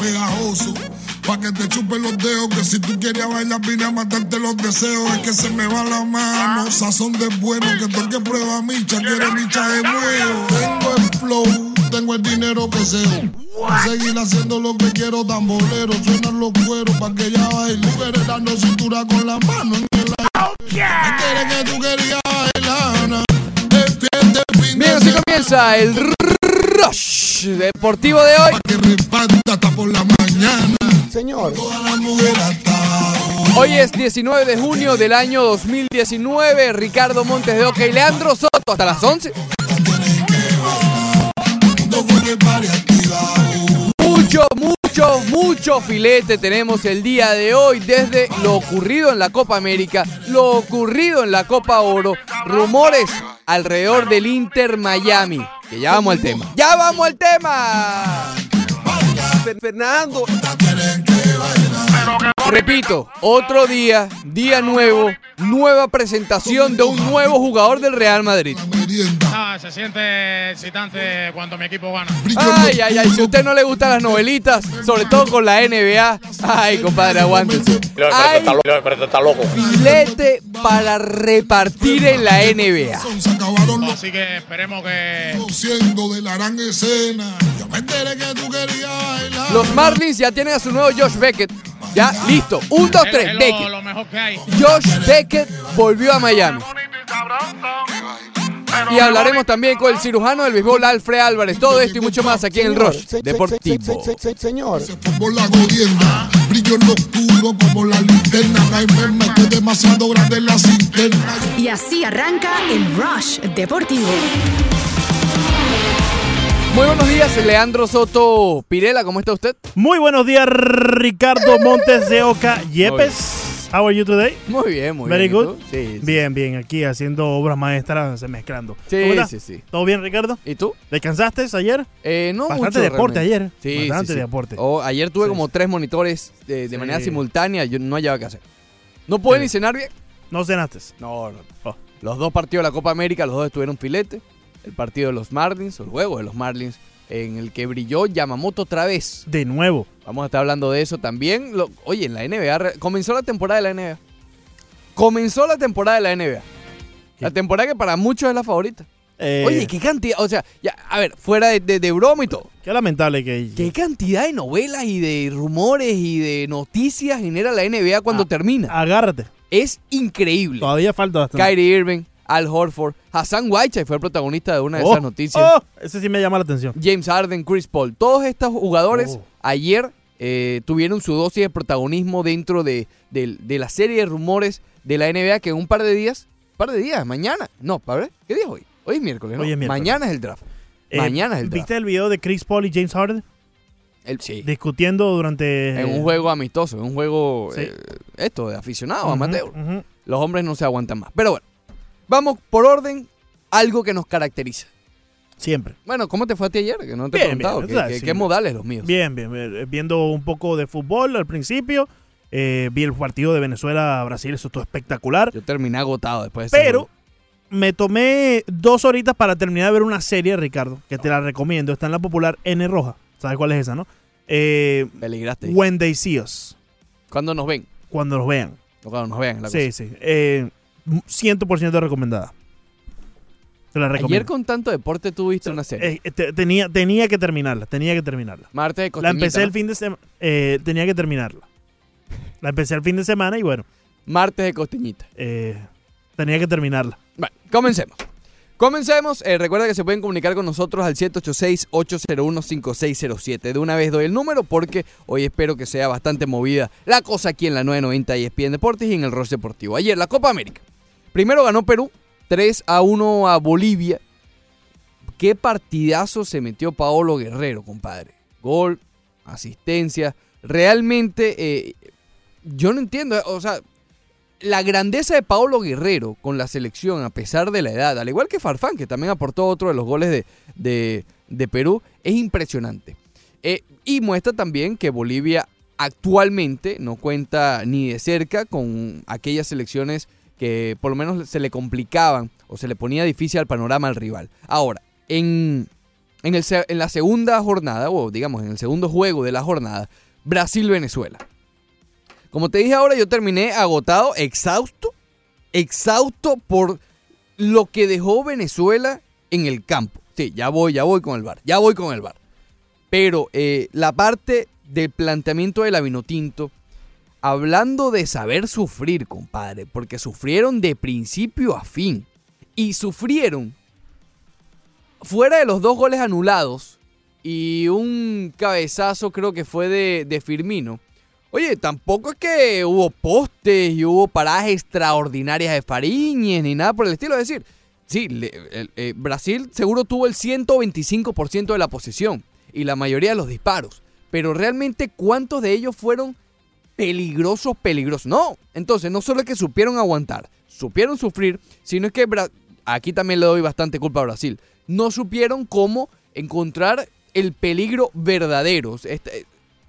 Pegajoso, pa' que te chupen los dedos. Que si tú querías bailar, vine a matarte los deseos. Es que se me va la mano, sazón de bueno. Que todo el que prueba micha quiere micha de nuevo. Tengo el flow, tengo el dinero que sé. Seguir haciendo lo que quiero, tambolero. Suenan los cueros pa' que ya baile. Mujeres dando cintura con la mano en el aire. Me quiere que tú querías Bien, así comienza el Rush Deportivo de hoy. Señor. Hoy es 19 de junio del año 2019. Ricardo Montes de Oca y Leandro Soto hasta las 11. No fue que pare activado. Mucho, mucho, mucho filete tenemos el día de hoy desde lo ocurrido en la Copa América, lo ocurrido en la Copa Oro, rumores alrededor del Inter Miami. Que ya vamos al tema. ¡Ya vamos al tema! Fernando. Repito, otro día, día nuevo, nueva presentación de un nuevo jugador del Real Madrid. Se siente excitante cuando mi equipo gana. Ay, ay, ay, si a usted no le gustan las novelitas, sobre todo con la NBA, ay, compadre, aguántese. Hay filete para repartir en la NBA. Así que esperemos que. Los Marlins ya tienen a su nuevo Josh Beckett. Ya, listo. Un, dos, es, tres, Beckett. Josh Beckett volvió a Miami. Y hablaremos también con el cirujano del béisbol Alfred Álvarez. Todo esto y mucho más aquí en el Rush Deportivo. se- se- se- Señor. La. Brillo oscuro como la linterna. Demasiado grande la cisterna. Y así arranca el Rush Deportivo. Muy buenos días, Leandro Soto Pirela. ¿Cómo está usted? Muy buenos días, Ricardo Montes de Oca Yepes. How are you today? Muy bien, muy Very bien. ¿Y good. Sí, sí. Bien, bien, aquí haciendo obras maestras, mezclando. Sí, ¿Cómo estás? sí, sí. ¿Todo bien, Ricardo? ¿Y tú? ¿Descansaste ayer? Eh, no Bastante mucho, deporte realmente. ayer. Sí, Bastante sí, sí. deporte. Oh, ayer tuve como tres monitores de, de manera simultánea. Yo no hallaba qué hacer. ¿No pude ni cenar bien? ¿No cenaste? No, no. Oh. Los dos partidos de la Copa América, los dos estuvieron filete. El partido de los Marlins, o el juego de los Marlins, en el que brilló Yamamoto otra vez. De nuevo. Vamos a estar hablando de eso también. Lo- oye, en la NBA, comenzó la temporada de la NBA. Comenzó la temporada de la NBA. La temporada que para muchos es la favorita. Eh, Oye, qué cantidad, o sea, ya, a ver, fuera de, de, de broma y todo. Qué lamentable que... ¿Qué cantidad de novelas y de rumores y de noticias genera la NBA cuando Ah. termina? Agárrate. Es increíble. Todavía falta bastante. Kyrie Irving, Al Horford, Hassan Whiteside fue el protagonista de una de Oh, esas noticias. oh, ese sí me llama la atención. James Harden, Chris Paul, todos estos jugadores Oh. ayer eh, tuvieron su dosis de protagonismo dentro de, de- de la serie de rumores de la NBA que en un par de días, par de días, mañana, no, ¿para ¿qué día es hoy? Hoy es miércoles, ¿no? Hoy es miércoles. Mañana es el draft. Eh, mañana es el draft. ¿Viste el video de Chris Paul y James Harden? El- sí. Discutiendo durante... en un juego amistoso, en un juego, Sí. eh, esto, de aficionado, Ujú, amateur. ujú. Los hombres no se aguantan más. Pero bueno, vamos por orden, algo que nos caracteriza. Siempre. Bueno, ¿cómo te fue a ti ayer? Que no te he Bien, preguntado. bien, ¿Qué, modales los míos? Bien, bien, bien. Viendo un poco de fútbol al principio. eh, vi el partido de Venezuela-Brasil, eso estuvo espectacular. Yo terminé agotado después de Pero me tomé dos horitas para terminar de ver una serie, Ricardo, que te la recomiendo. Está en la popular N Roja. ¿Sabes cuál es esa, no? Eh, Peligraste. When They See Us. Cuando nos ven. Cuando los vean. O cuando nos vean. la Sí, cosa. sí. Eh, 100% recomendada. Te la recomiendo. Ayer con tanto deporte tuviste una serie. Eh, te- tenía, tenía que terminarla, tenía que terminarla. Martes de La empecé el fin de semana, tenía que terminarla. La empecé el fin de semana y bueno, Martes de Costeñita. eh, tenía que terminarla. Bueno, comencemos. Comencemos. Eh, recuerda que se pueden comunicar con nosotros al 786-801-5607. De una vez doy el número porque hoy espero que sea bastante movida la cosa aquí en la 990 ESPN Deportes y en el Ross Deportivo. Ayer, la Copa América. Primero ganó Perú, 3 a 1 a Bolivia. Qué partidazo se metió Paolo Guerrero, compadre. Gol, asistencia. Realmente, eh, yo no entiendo. O sea, la grandeza de Paolo Guerrero con la selección, a pesar de la edad, al igual que Farfán, que también aportó otro de los goles de, de- Perú, es impresionante. Eh, y muestra también que Bolivia actualmente no cuenta ni de cerca con aquellas selecciones que por lo menos se le complicaban o se le ponía difícil al panorama al rival. Ahora, en, en, el en la segunda jornada, o digamos en el segundo juego de la jornada, Brasil-Venezuela. Como te dije ahora, yo terminé agotado, exhausto, exhausto por lo que dejó Venezuela en el campo. Sí, ya voy, ya voy con el bar, ya voy con el bar. Pero eh, la parte del planteamiento de Vinotinto, hablando de saber sufrir, compadre, porque sufrieron de principio a fin. Y sufrieron, fuera de los dos goles anulados y un cabezazo creo que fue de, Firmino. Oye, tampoco es que hubo postes y hubo paradas extraordinarias de Fariñez ni nada por el estilo. Es decir, sí, eh, Brasil seguro tuvo el 125% de la posesión y la mayoría de los disparos. Pero realmente, ¿cuántos de ellos fueron peligrosos, peligrosos? No. Entonces, no solo es que supieron aguantar, supieron sufrir, sino es que aquí también le doy bastante culpa a Brasil. No supieron cómo encontrar el peligro verdadero. Este,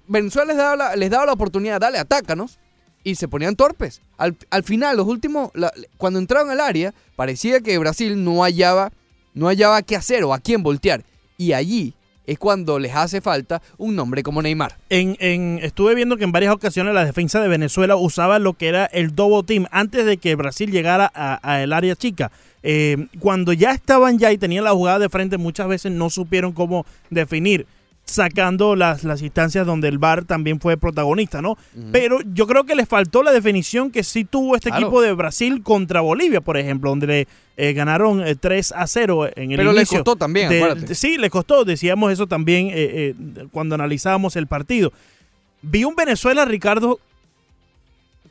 Venezuela les daba, la, les daba la oportunidad, dale, atácanos. Y se ponían torpes. Al, al final, los últimos, cuando entraron al área, parecía que Brasil no hallaba, no hallaba qué hacer o a quién voltear. Y allí es cuando les hace falta un nombre como Neymar. En, en- estuve viendo que en varias ocasiones la defensa de Venezuela usaba lo que era el double team antes de que Brasil llegara a, a área chica. Eh, cuando ya estaban ya y tenían la jugada de frente, muchas veces no supieron cómo definir, sacando las, las instancias donde el VAR también fue protagonista, ¿no? Pero yo creo que les faltó la definición que sí tuvo este Claro. equipo de Brasil contra Bolivia, por ejemplo, donde le eh, ganaron eh, 3 a 0 en el Pero les inicio costó también, de- sí, les costó. Decíamos eso también eh, eh, cuando analizábamos el partido. Vi un Venezuela, Ricardo,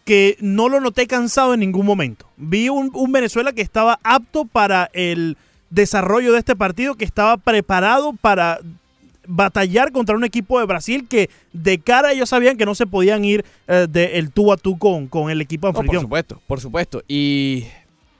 que no lo noté cansado en ningún momento. Vi un, un Venezuela que estaba apto para el desarrollo de este partido, que estaba preparado para batallar contra un equipo de Brasil que de cara ellos sabían que no se podían ir eh, del tú a tú con, con el equipo No, por anfitrión. supuesto, por supuesto. Y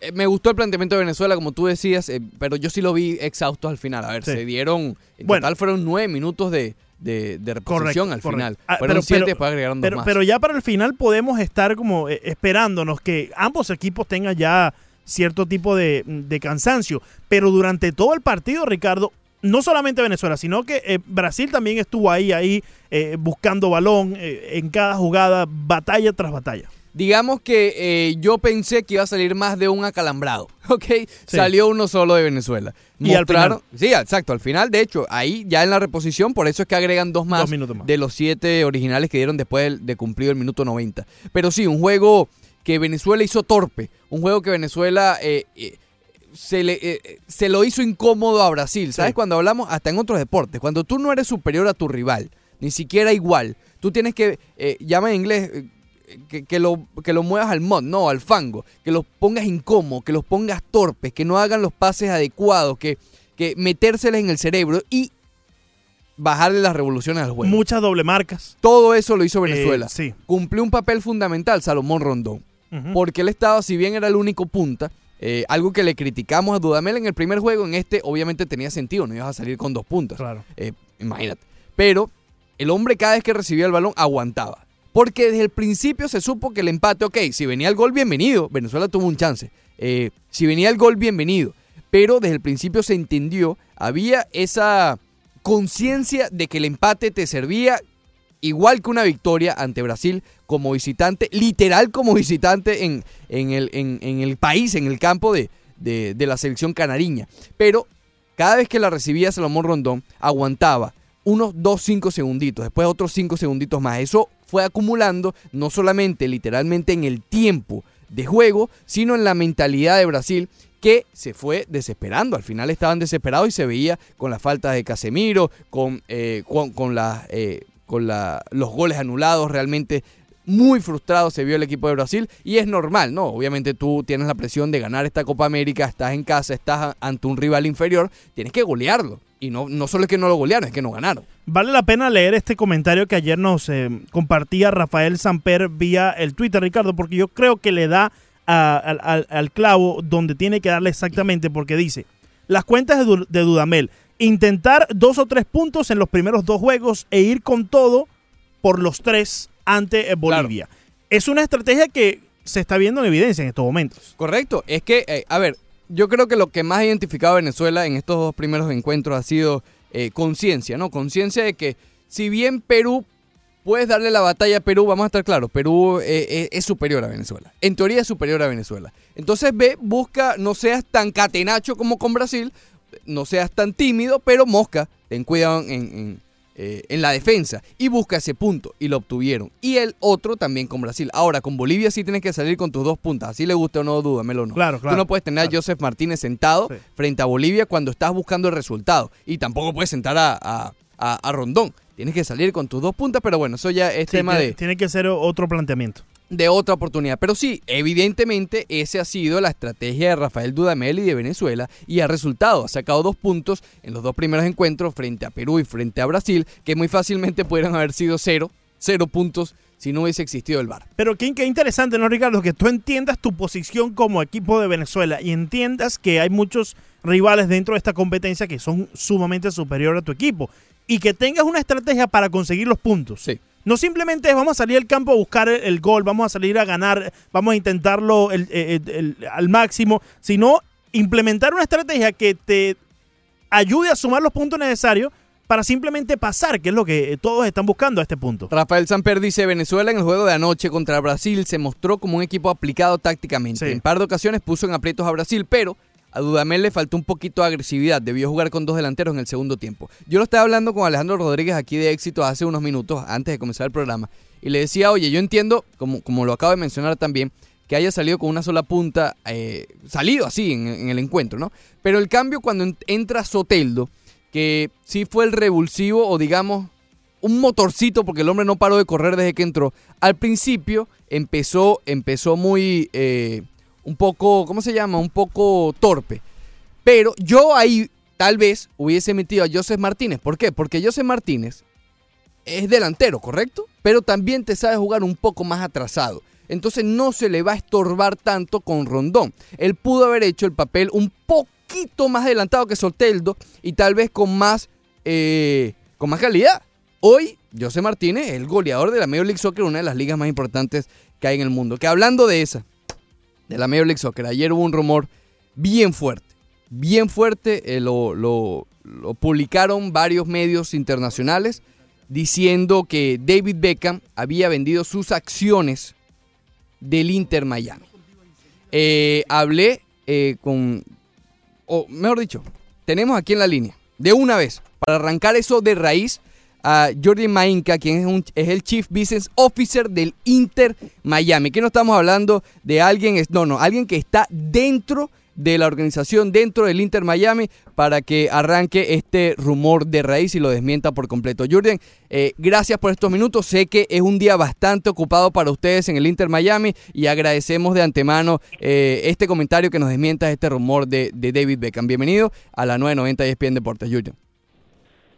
eh, me gustó el planteamiento de Venezuela, como tú decías, eh, pero yo sí lo vi exhausto al final. A ver, Sí. se dieron, en Bueno. total fueron nueve minutos de, de, de reposición Correcto, al correcto. final. Ah, fueron pero- siete, pero- después agregaron dos Pero, más. pero ya para el final podemos estar como eh, esperándonos que ambos equipos tengan ya cierto tipo de, de cansancio. Pero durante todo el partido, Ricardo, no solamente Venezuela, sino que eh, Brasil también estuvo ahí, ahí, eh, buscando balón eh, en cada jugada, batalla tras batalla. Digamos que eh, yo pensé que iba a salir más de un acalambrado, ¿ok? Salió uno solo de Venezuela. Y al Mostraron- Sí, exacto, al final, de hecho, ahí ya en la reposición, por eso es que agregan dos más, Dos minutos más. de los siete originales que dieron después del- de, cumplir el minuto 90. Pero sí, un juego que Venezuela hizo torpe, un juego que Venezuela eh, eh, se, le, eh, se lo hizo incómodo a Brasil. ¿Sabes? Sí. Cuando hablamos, hasta en otros deportes, cuando tú no eres superior a tu rival, ni siquiera igual, tú tienes que, eh, llama en inglés, eh, que, que lo, que lo muevas al mod, no, al fango, que los pongas incómodos, que los pongas torpes, que no hagan los pases adecuados, que, que metérseles en el cerebro y bajarle las revoluciones al juego. Muchas doble marcas. Todo eso lo hizo Venezuela. Eh, sí. Cumplió un papel fundamental Salomón Rondón. Porque él estaba, si bien era el único punta, eh, algo que le criticamos a Dudamel en el primer juego, en este obviamente tenía sentido, no ibas a salir con dos puntas. Claro. Eh, imagínate. Pero el hombre cada vez que recibía el balón aguantaba. Porque desde el principio se supo que el empate, ok, si venía el gol, bienvenido. Venezuela tuvo un chance. Eh, si venía el gol, bienvenido. Pero desde el principio se entendió, había esa conciencia de que el empate te servía igual que una victoria ante Brasil como visitante, literal como visitante en, en, el, en, el país, en el campo de, de- la selección canariña. Pero cada vez que la recibía Salomón Rondón, aguantaba unos 2, 5 segunditos, después otros 5 segunditos más. Eso fue acumulando no solamente literalmente en el tiempo de juego, sino en la mentalidad de Brasil que se fue desesperando. Al final estaban desesperados y se veía con la falta de Casemiro, con, eh, con, con la, eh, con la- los goles anulados, realmente muy frustrado se vio el equipo de Brasil y es normal, ¿no? Obviamente tú tienes la presión de ganar esta Copa América, estás en casa, estás ante un rival inferior, tienes que golearlo. Y no, no solo es que no lo golearon, es que no ganaron. Vale la pena leer este comentario que ayer nos eh, compartía Rafael Samper vía el Twitter, Ricardo, porque yo creo que le da al- al- clavo donde tiene que darle exactamente, porque dice, las cuentas de, de Dudamel, intentar dos o tres puntos en los primeros dos juegos e ir con todo por los tres ante eh, Bolivia. Es una estrategia que se está viendo en evidencia en estos momentos. Correcto. Es que, eh, a ver, yo creo que lo que más ha identificado a Venezuela en estos dos primeros encuentros ha sido eh, conciencia, ¿no? Conciencia de que si bien Perú puedes darle la batalla a Perú, vamos a estar claros, Perú eh, eh, es superior a Venezuela. En teoría es superior a Venezuela. Entonces ve, busca, no seas tan catenacho como con Brasil, no seas tan tímido, pero mosca, ten cuidado en, en, eh, en la defensa y busca ese punto y lo obtuvieron. Y el otro también con Brasil. Ahora, con Bolivia sí tienes que salir con tus dos puntas, así le guste o no, dúdamelo o no. Claro, claro, Tú no puedes tener a claro. Joseph Martínez sentado Sí. frente a Bolivia cuando estás buscando el resultado. Y tampoco puedes sentar a, a- a- a Rondón. Tienes que salir con tus dos puntas, pero bueno, eso ya es Sí, tema tiene, de, tiene que ser otro planteamiento. De otra oportunidad. Pero sí, evidentemente ese ha sido la estrategia de Rafael Dudamel y de Venezuela y ha resultado. Ha sacado dos puntos en los dos primeros encuentros frente a Perú y frente a Brasil, que muy fácilmente pudieran haber sido cero, cero puntos si no hubiese existido el VAR. Pero qué, qué interesante, ¿no, Ricardo? Que tú entiendas tu posición como equipo de Venezuela y entiendas que hay muchos rivales dentro de esta competencia que son sumamente superiores a tu equipo y que tengas una estrategia para conseguir los puntos. Sí. No simplemente es vamos a salir al campo a buscar el, el gol, vamos a salir a ganar, vamos a intentarlo el- el- el- al máximo, sino implementar una estrategia que te ayude a sumar los puntos necesarios para simplemente pasar, que es lo que todos están buscando a este punto. Rafael Samper dice, Venezuela en el juego de anoche contra Brasil se mostró como un equipo aplicado tácticamente. Sí. En par de ocasiones puso en aprietos a Brasil, pero a Dudamel le faltó un poquito de agresividad. Debió jugar con dos delanteros en el segundo tiempo. Yo lo estaba hablando con Alejandro Rodríguez aquí de éxito hace unos minutos antes de comenzar el programa. Y le decía, oye, yo entiendo, como, como lo acabo de mencionar también, que haya salido con una sola punta, eh, salido así en, el encuentro, ¿no? Pero el cambio cuando en- entra Soteldo, que sí fue el revulsivo o digamos un motorcito porque el hombre no paró de correr desde que entró. Al principio empezó, empezó muy, eh, un poco, ¿cómo se llama? Un poco torpe. Pero yo ahí tal vez hubiese metido a Joseph Martínez. ¿Por qué? Porque Joseph Martínez es delantero, ¿correcto? Pero también te sabe jugar un poco más atrasado. Entonces no se le va a estorbar tanto con Rondón. Él pudo haber hecho el papel un poquito más adelantado que Soteldo y tal vez con más, eh, con más calidad. Hoy, José Martínez es el goleador de la Major League Soccer, una de las ligas más importantes que hay en el mundo. Que hablando de esa, de la Major League Soccer, ayer hubo un rumor bien fuerte, bien fuerte, eh, lo, lo- publicaron varios medios internacionales diciendo que David Beckham había vendido sus acciones del Inter Miami. Eh, hablé eh, con, o mejor dicho, tenemos aquí en la línea, de una vez, para arrancar eso de raíz, a Jordi Mainka, quien es, un- es el Chief Business Officer del Inter Miami. Que no estamos hablando de alguien, no, no, alguien que está dentro de la organización, dentro del Inter Miami, para que arranque este rumor de raíz y lo desmienta por completo. Jordan, eh, gracias por estos minutos. Sé que es un día bastante ocupado para ustedes en el Inter Miami y agradecemos de antemano eh, este comentario que nos desmienta este rumor de, de David Beckham. Bienvenido a la 990 ESPN Deportes, Jordan.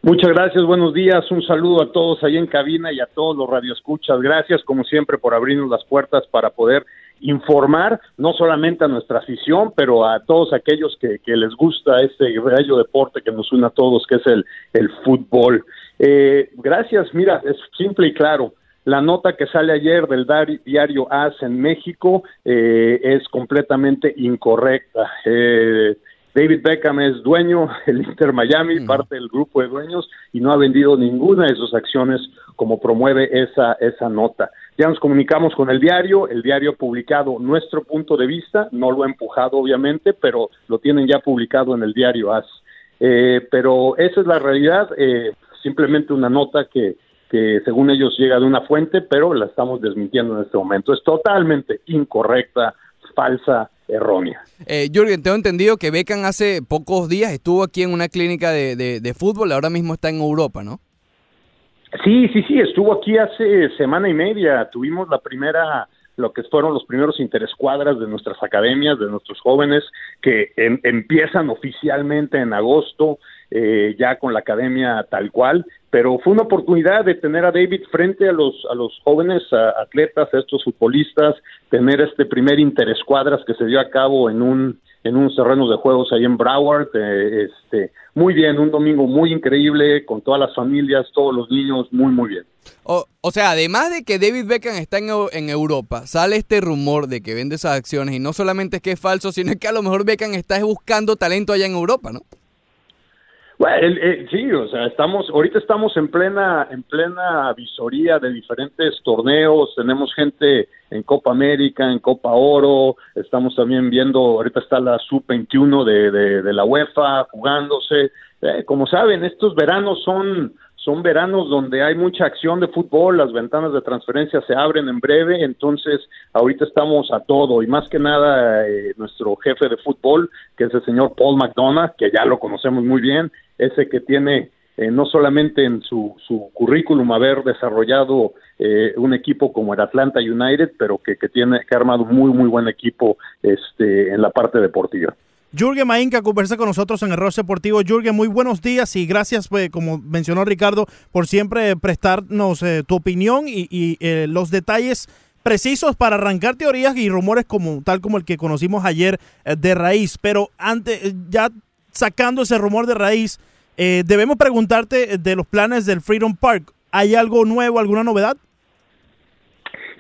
Muchas gracias, buenos días, un saludo a todos ahí en cabina y a todos los radioescuchas. Gracias, como siempre, por abrirnos las puertas para poder informar no solamente a nuestra afición, pero a todos aquellos que, que les gusta este bello deporte que nos une a todos, que es el, el fútbol. Eh, gracias, mira, es simple y claro. La nota que sale ayer del diario AS en México eh, es completamente incorrecta. Eh, David Beckham es dueño del Inter Miami, parte del grupo de dueños, y no ha vendido ninguna de sus acciones como promueve esa, esa nota. Ya nos comunicamos con el diario, el diario ha publicado nuestro punto de vista, no lo ha empujado obviamente, pero lo tienen ya publicado en el diario AS. Eh, pero esa es la realidad, eh, simplemente una nota que, que según ellos llega de una fuente, pero la estamos desmintiendo en este momento. Es totalmente incorrecta, falsa, errónea. Eh, Jürgen, tengo entendido que Beckham hace pocos días estuvo aquí en una clínica de, de- de fútbol, ahora mismo está en Europa, ¿no? Sí, sí, sí, estuvo aquí hace semana y media. Tuvimos la primera, lo que fueron los primeros interescuadras de nuestras academias, de nuestros jóvenes, que em- empiezan oficialmente en agosto, eh, ya con la academia tal cual. Pero fue una oportunidad de tener a David frente a los, a los jóvenes atletas, a estos futbolistas, tener este primer interescuadras que se dio a cabo en un en unos terrenos de juegos ahí en Broward. eh, este, muy bien, un domingo muy increíble con todas las familias, todos los niños, muy, muy bien. O, o sea, además de que David Beckham está en, en Europa, sale este rumor de que vende esas acciones y no solamente es que es falso, sino que a lo mejor Beckham está buscando talento allá en Europa, ¿no? Bueno, el- el- sí, o sea, estamos, ahorita estamos en plena, en plena visoría de diferentes torneos, tenemos gente en Copa América, en Copa Oro, estamos también viendo, ahorita está la Sub-21 de, de, de la UEFA jugándose, Eh, como saben, estos veranos son, son veranos donde hay mucha acción de fútbol, las ventanas de transferencia se abren en breve, entonces ahorita estamos a todo y más que nada eh, nuestro jefe de fútbol, que es el señor Paul McDonough, que ya lo conocemos muy bien, ese que tiene eh, no solamente en su, su currículum haber desarrollado eh, un equipo como el Atlanta United, pero que, que tiene que ha armado muy muy buen equipo este en la parte deportiva. Jürgen Mainka conversa con nosotros en el Ross Deportivo. Jürgen, muy buenos días y gracias, pues, como mencionó Ricardo, por siempre prestarnos eh, tu opinión y, eh, los detalles precisos para arrancar teorías y rumores como tal como el que conocimos ayer eh, de raíz. Pero antes, eh, ya sacando ese rumor de raíz, debemos preguntarte de los planes del Freedom Park. ¿Hay algo nuevo, alguna novedad?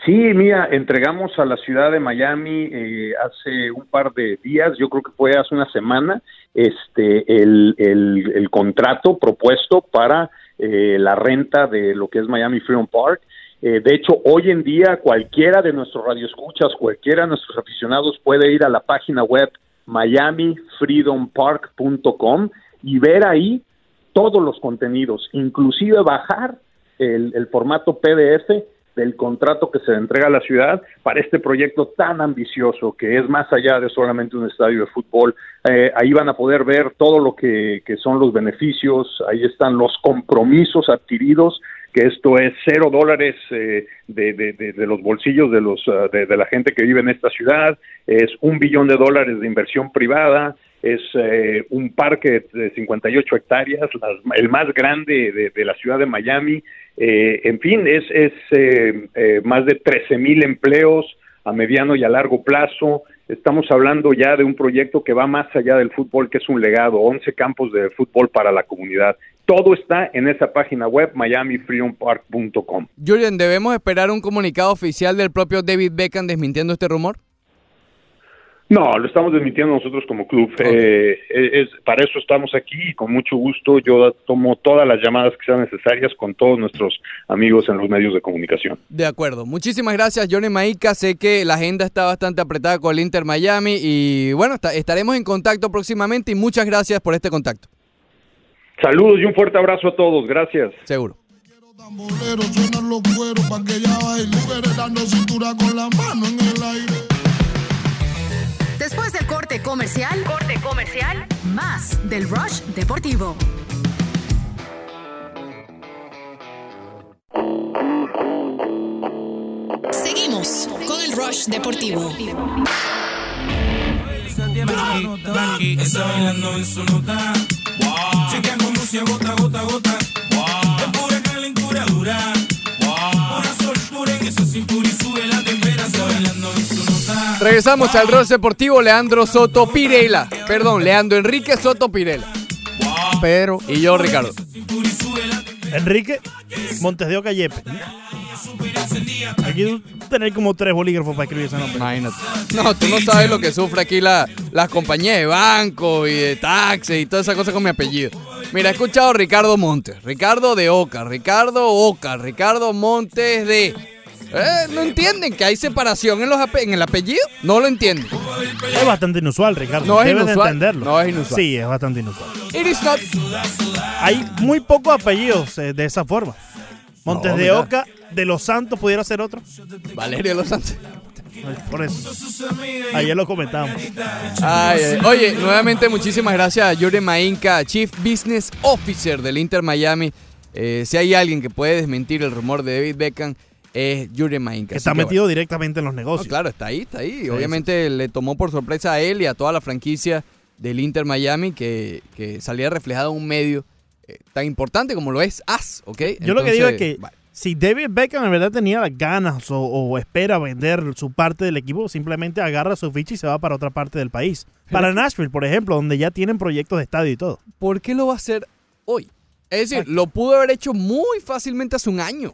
Sí, mira, entregamos a la ciudad de Miami eh, hace un par de días, yo creo que fue hace una semana, este el, el, el contrato propuesto para eh, la renta de lo que es Miami Freedom Park. Eh, de hecho, hoy en día cualquiera de nuestros radioescuchas, cualquiera de nuestros aficionados puede ir a la página web miamifreedompark.com y ver ahí todos los contenidos, inclusive bajar el, el formato PDF del contrato que se entrega a la ciudad para este proyecto tan ambicioso que es más allá de solamente un estadio de fútbol. Eh, ahí van a poder ver todo lo que, que son los beneficios, ahí están los compromisos adquiridos, que esto es cero dólares eh, de, de, de, de, los bolsillos de, los, de, de la gente que vive en esta ciudad, es un billón de dólares de inversión privada, es eh, un parque de 58 hectáreas, las, el más grande de, la ciudad de Miami. Eh, en fin, es, es eh, eh más de 13 mil empleos a mediano y a largo plazo. Estamos hablando ya de un proyecto que va más allá del fútbol, que es un legado, 11 campos de fútbol para la comunidad. Todo está en esa página web, miamifreedompark.com. Julian, ¿debemos esperar un comunicado oficial del propio David Beckham desmintiendo este rumor? No, lo estamos desmintiendo nosotros como club. Okay. Eh, es, para eso estamos aquí y con mucho gusto yo tomo todas las llamadas que sean necesarias con todos nuestros amigos en los medios de comunicación. De acuerdo. Muchísimas gracias, Johnny Maica. Sé que la agenda está bastante apretada con el Inter Miami y bueno, está, estaremos en contacto próximamente y muchas gracias por este contacto. Saludos y un fuerte abrazo a todos. Gracias. Seguro. Tambolero, suenan los cueros pa' que ella baile, dando cintura con la mano en el aire. Después del corte comercial, corte comercial, más del Rush Deportivo. Seguimos con el Rush Deportivo. Está bailando en su nota. Wow. Chequean como si gota, gota, gota. Wow. Es pura calentura dura. Wow. Pura soltura en esa cintura y sube la temperatura. Bailando. Regresamos al Rush Deportivo, Leandro Soto Pirela. Perdón, Leandro Enrique Soto Pirela. Pedro y yo, Ricardo. Enrique Montes de Oca Yepe. Aquí tener como tres bolígrafos para escribir ese nombre. Imagínate. No, tú no sabes lo que sufre aquí la, las compañías de banco y de taxis y toda esa cosa con mi apellido. Mira, he escuchado a Ricardo Montes, Ricardo de Oca, Ricardo Oca, Ricardo Montes de... Eh, ¿No entienden que hay separación en, los en el apellido? No lo entienden. Es bastante inusual, Ricardo. No es Debes inusual. de entenderlo. No es inusual. Sí, es bastante inusual. It is not. Hay muy pocos apellidos eh, de esa forma. Montes No, de mira. Oca, de los Santos, pudiera ser otro. Valerio Los Santos. Por eso. Ayer lo comentamos. Ay, ay. Oye, nuevamente muchísimas gracias a Yuri Mainka, Chief Business Officer del Inter Miami. Eh, si hay alguien que puede desmentir el rumor de David Beckham, es Yuri Mainka. Está Así que, metido bueno. directamente en los No, negocios. claro, está ahí, está ahí. Obviamente le tomó por sorpresa a él y a toda la franquicia del Inter Miami que, que salía reflejado en un medio eh, tan importante como lo es AS, ¿ok? Yo lo que digo es que vale. si David Beckham en verdad tenía las ganas o, o espera vender su parte del equipo, simplemente agarra su ficha y se va para otra parte del país. Para Nashville, por ejemplo, donde ya tienen proyectos de estadio y todo. ¿Por qué lo va a hacer hoy? Es decir, lo pudo haber hecho muy fácilmente hace un año.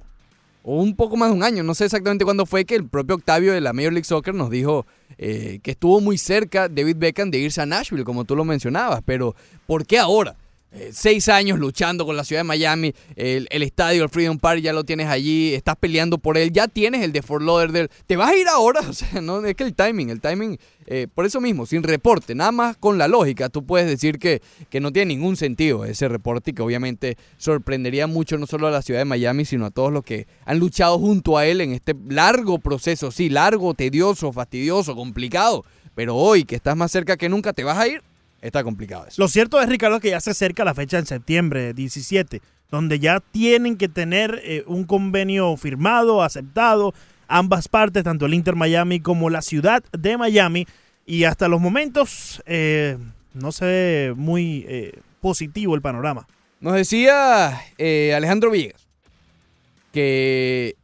O un poco más de un año. No sé exactamente cuándo fue que el propio Octavio de la Major League Soccer nos dijo eh, que estuvo muy cerca David Beckham de irse a Nashville, como tú lo mencionabas. Pero, ¿por qué ahora? Eh, seis años luchando con la ciudad de Miami, el, estadio, el Freedom Park, ya lo tienes allí, estás peleando por él, ya tienes el de Fort Lauderdale, te vas a ir ahora, o sea, no es que el timing, el timing, eh, por eso mismo, sin reporte, nada más con la lógica, tú puedes decir que, que no tiene ningún sentido ese reporte y que obviamente sorprendería mucho no solo a la ciudad de Miami, sino a todos los que han luchado junto a él en este largo proceso, sí, largo, tedioso, fastidioso, complicado, pero hoy que estás más cerca que nunca, te vas a ir, está complicado eso. Lo cierto es, Ricardo, que ya se acerca la fecha en septiembre 17, donde ya tienen que tener eh, un convenio firmado, aceptado, ambas partes, tanto el Inter Miami como la ciudad de Miami, y hasta los momentos eh, no se ve muy eh, positivo el panorama. Nos decía Alejandro Villegas que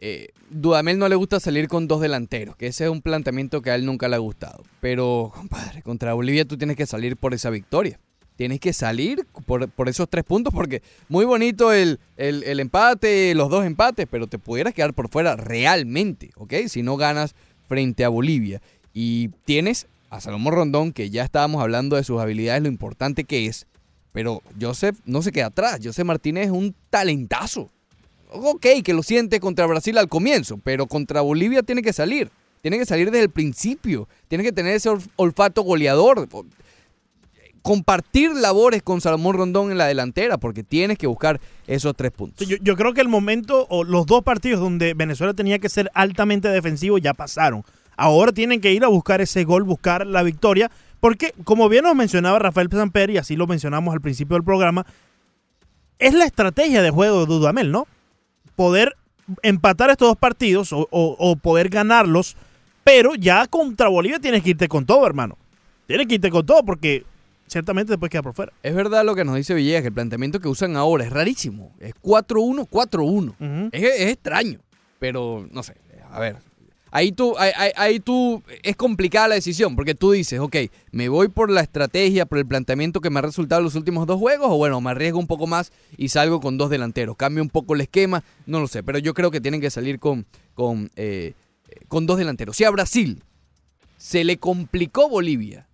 Dudamel no le gusta salir con dos delanteros, que ese es un planteamiento que a él nunca le ha gustado. Pero, compadre, contra Bolivia tú tienes que salir por esa victoria. Tienes que salir por, por esos tres puntos porque muy bonito el, el- el empate, los dos empates, pero te pudieras quedar por fuera realmente, ¿ok? Si no ganas frente a Bolivia. Y tienes a Salomón Rondón, que ya estábamos hablando de sus habilidades, lo importante que es. Pero Joseph no se queda atrás. Joseph Martínez es un talentazo. Ok, que lo siente contra Brasil al comienzo, pero contra Bolivia tiene que salir. Tiene que salir desde el principio. Tiene que tener ese olf- olfato goleador. Compartir labores con Salomón Rondón en la delantera, porque tienes que buscar esos tres puntos. Yo, yo creo que el momento, o los dos partidos donde Venezuela tenía que ser altamente defensivo ya pasaron. Ahora tienen que ir a buscar ese gol, buscar la victoria, porque como bien nos mencionaba Rafael Samper, y así lo mencionamos al principio del programa, es la estrategia de juego de Dudamel, ¿no? Poder empatar estos dos partidos o, o- o poder ganarlos, pero ya contra Bolivia tienes que irte con todo, hermano. Tienes que irte con todo porque ciertamente después queda por fuera. Es verdad lo que nos dice Villegas, que el planteamiento que usan ahora es rarísimo. Es 4-1, 4-1. Ujú. es, es extraño, pero no sé, a ver. Ahí tú, ahí, ahí- tú, es complicada la decisión, porque tú dices, ok, me voy por la estrategia, por el planteamiento que me ha resultado en los últimos dos juegos, o bueno, me arriesgo un poco más y salgo con dos delanteros, cambio un poco el esquema, no lo sé, pero yo creo que tienen que salir con, con, eh, con dos delanteros. Si a Brasil se le complicó Bolivia,